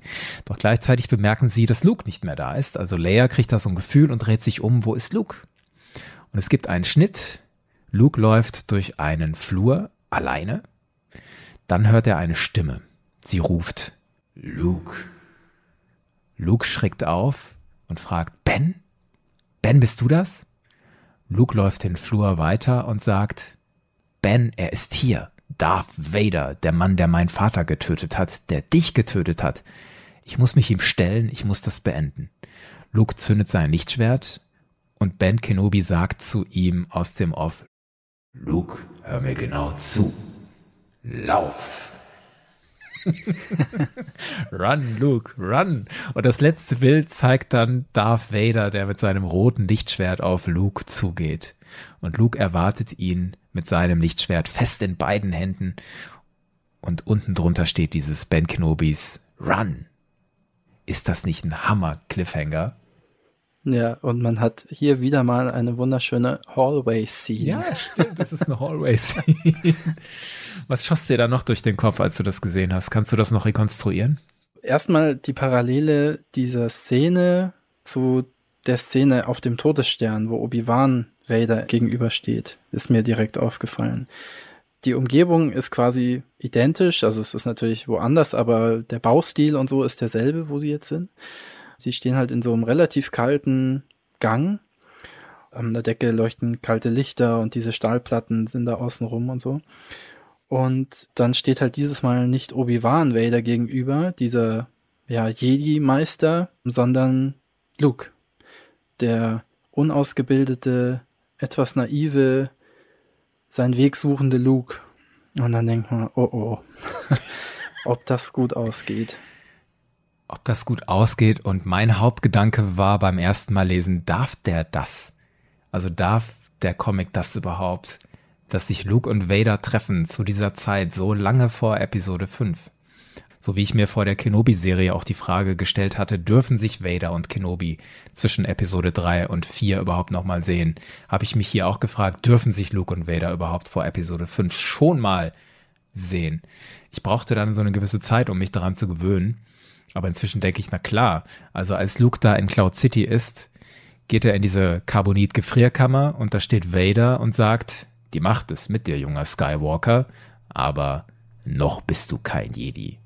Doch gleichzeitig bemerken sie, dass Luke nicht mehr da ist. Also Leia kriegt da so ein Gefühl und dreht sich um, wo ist Luke? Und es gibt einen Schnitt. Luke läuft durch einen Flur alleine. Dann hört er eine Stimme. Sie ruft, Luke. Luke schreckt auf und fragt, Ben? Ben, bist du das? Luke läuft den Flur weiter und sagt, Ben, er ist hier. Darth Vader, der Mann, der meinen Vater getötet hat, der dich getötet hat. Ich muss mich ihm stellen, ich muss das beenden. Luke zündet sein Lichtschwert und Ben Kenobi sagt zu ihm aus dem Off, Luke, hör mir genau zu. Lauf. [laughs] run, Luke, run. Und das letzte Bild zeigt dann Darth Vader, der mit seinem roten Lichtschwert auf Luke zugeht. Und Luke erwartet ihn mit seinem Lichtschwert fest in beiden Händen. Und unten drunter steht dieses Ben Kenobis Run. Ist das nicht ein Hammer-Cliffhanger? Ja, und man hat hier wieder mal eine wunderschöne Hallway-Scene. Ja, stimmt, das ist eine Hallway-Scene. [laughs] Was schoss dir da noch durch den Kopf, als du das gesehen hast? Kannst du das noch rekonstruieren? Erstmal die Parallele dieser Szene zu der Szene auf dem Todesstern, wo Obi-Wan Vader gegenübersteht, ist mir direkt aufgefallen. Die Umgebung ist quasi identisch, also es ist natürlich woanders, aber der Baustil und so ist derselbe, wo sie jetzt sind. Sie stehen halt in so einem relativ kalten Gang. An der Decke leuchten kalte Lichter und diese Stahlplatten sind da außen rum und so. Und dann steht halt dieses Mal nicht Obi-Wan Vader gegenüber, dieser ja, Jedi-Meister, sondern Luke. Der unausgebildete, etwas naive, sein Weg suchende Luke. Und dann denkt man, oh oh, [laughs] ob das gut ausgeht ob das gut ausgeht. Und mein Hauptgedanke war beim ersten Mal lesen, darf der das? Also darf der Comic das überhaupt, dass sich Luke und Vader treffen zu dieser Zeit, so lange vor Episode 5? So wie ich mir vor der Kenobi-Serie auch die Frage gestellt hatte, dürfen sich Vader und Kenobi zwischen Episode 3 und 4 überhaupt nochmal sehen? Habe ich mich hier auch gefragt, dürfen sich Luke und Vader überhaupt vor Episode 5 schon mal sehen? Ich brauchte dann so eine gewisse Zeit, um mich daran zu gewöhnen. Aber inzwischen denke ich, na klar, also als Luke da in Cloud City ist, geht er in diese Carbonit-Gefrierkammer und da steht Vader und sagt, die Macht ist mit dir, junger Skywalker, aber noch bist du kein Jedi.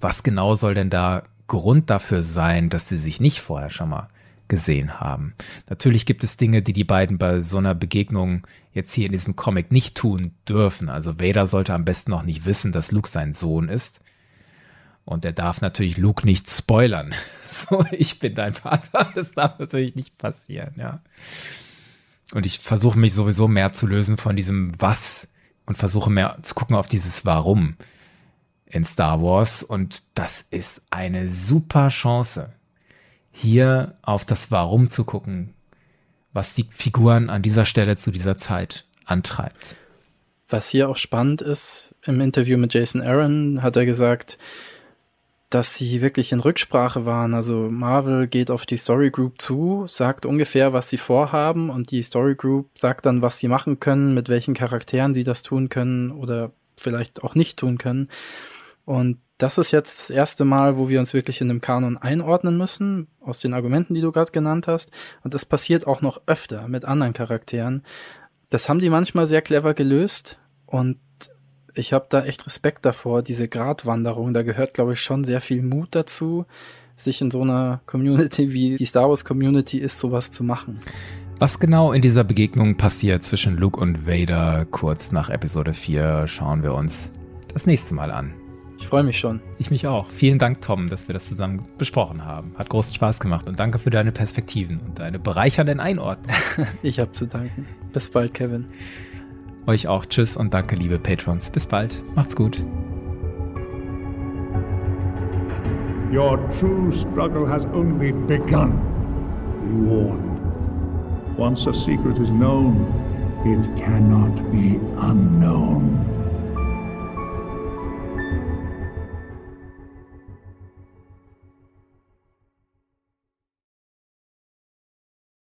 Was genau soll denn da Grund dafür sein, dass sie sich nicht vorher schon mal gesehen haben. Natürlich gibt es Dinge, die die beiden bei so einer Begegnung jetzt hier in diesem Comic nicht tun dürfen. Also Vader sollte am besten noch nicht wissen, dass Luke sein Sohn ist. Und er darf natürlich Luke nicht spoilern. [laughs] So, ich bin dein Vater. Das darf natürlich nicht passieren, ja. Und ich versuche mich sowieso mehr zu lösen von diesem Was und versuche mehr zu gucken auf dieses Warum in Star Wars. Und das ist eine super Chance, hier auf das Warum zu gucken, was die Figuren an dieser Stelle zu dieser Zeit antreibt. Was hier auch spannend ist, im Interview mit Jason Aaron hat er gesagt, dass sie wirklich in Rücksprache waren. Also Marvel geht auf die Story Group zu, sagt ungefähr, was sie vorhaben und die Story Group sagt dann, was sie machen können, mit welchen Charakteren sie das tun können oder vielleicht auch nicht tun können. Und das ist jetzt das erste Mal, wo wir uns wirklich in dem Kanon einordnen müssen, aus den Argumenten, die du gerade genannt hast. Und das passiert auch noch öfter mit anderen Charakteren. Das haben die manchmal sehr clever gelöst und ich habe da echt Respekt davor, diese Gratwanderung. Da gehört, glaube ich, schon sehr viel Mut dazu, sich in so einer Community wie die Star Wars Community ist, sowas zu machen. Was genau in dieser Begegnung passiert zwischen Luke und Vader kurz nach Episode 4, schauen wir uns das nächste Mal an. Ich freue mich schon. Ich mich auch. Vielen Dank, Tom, dass wir das zusammen besprochen haben. Hat großen Spaß gemacht und danke für deine Perspektiven und deine bereichernden Einordnungen. [laughs] ich habe zu danken. Bis bald, Kevin. Euch auch Tschüss und danke, liebe Patrons. Bis bald. Macht's gut. Your true struggle has only begun. Be warned. Once a secret is known, it cannot be unknown.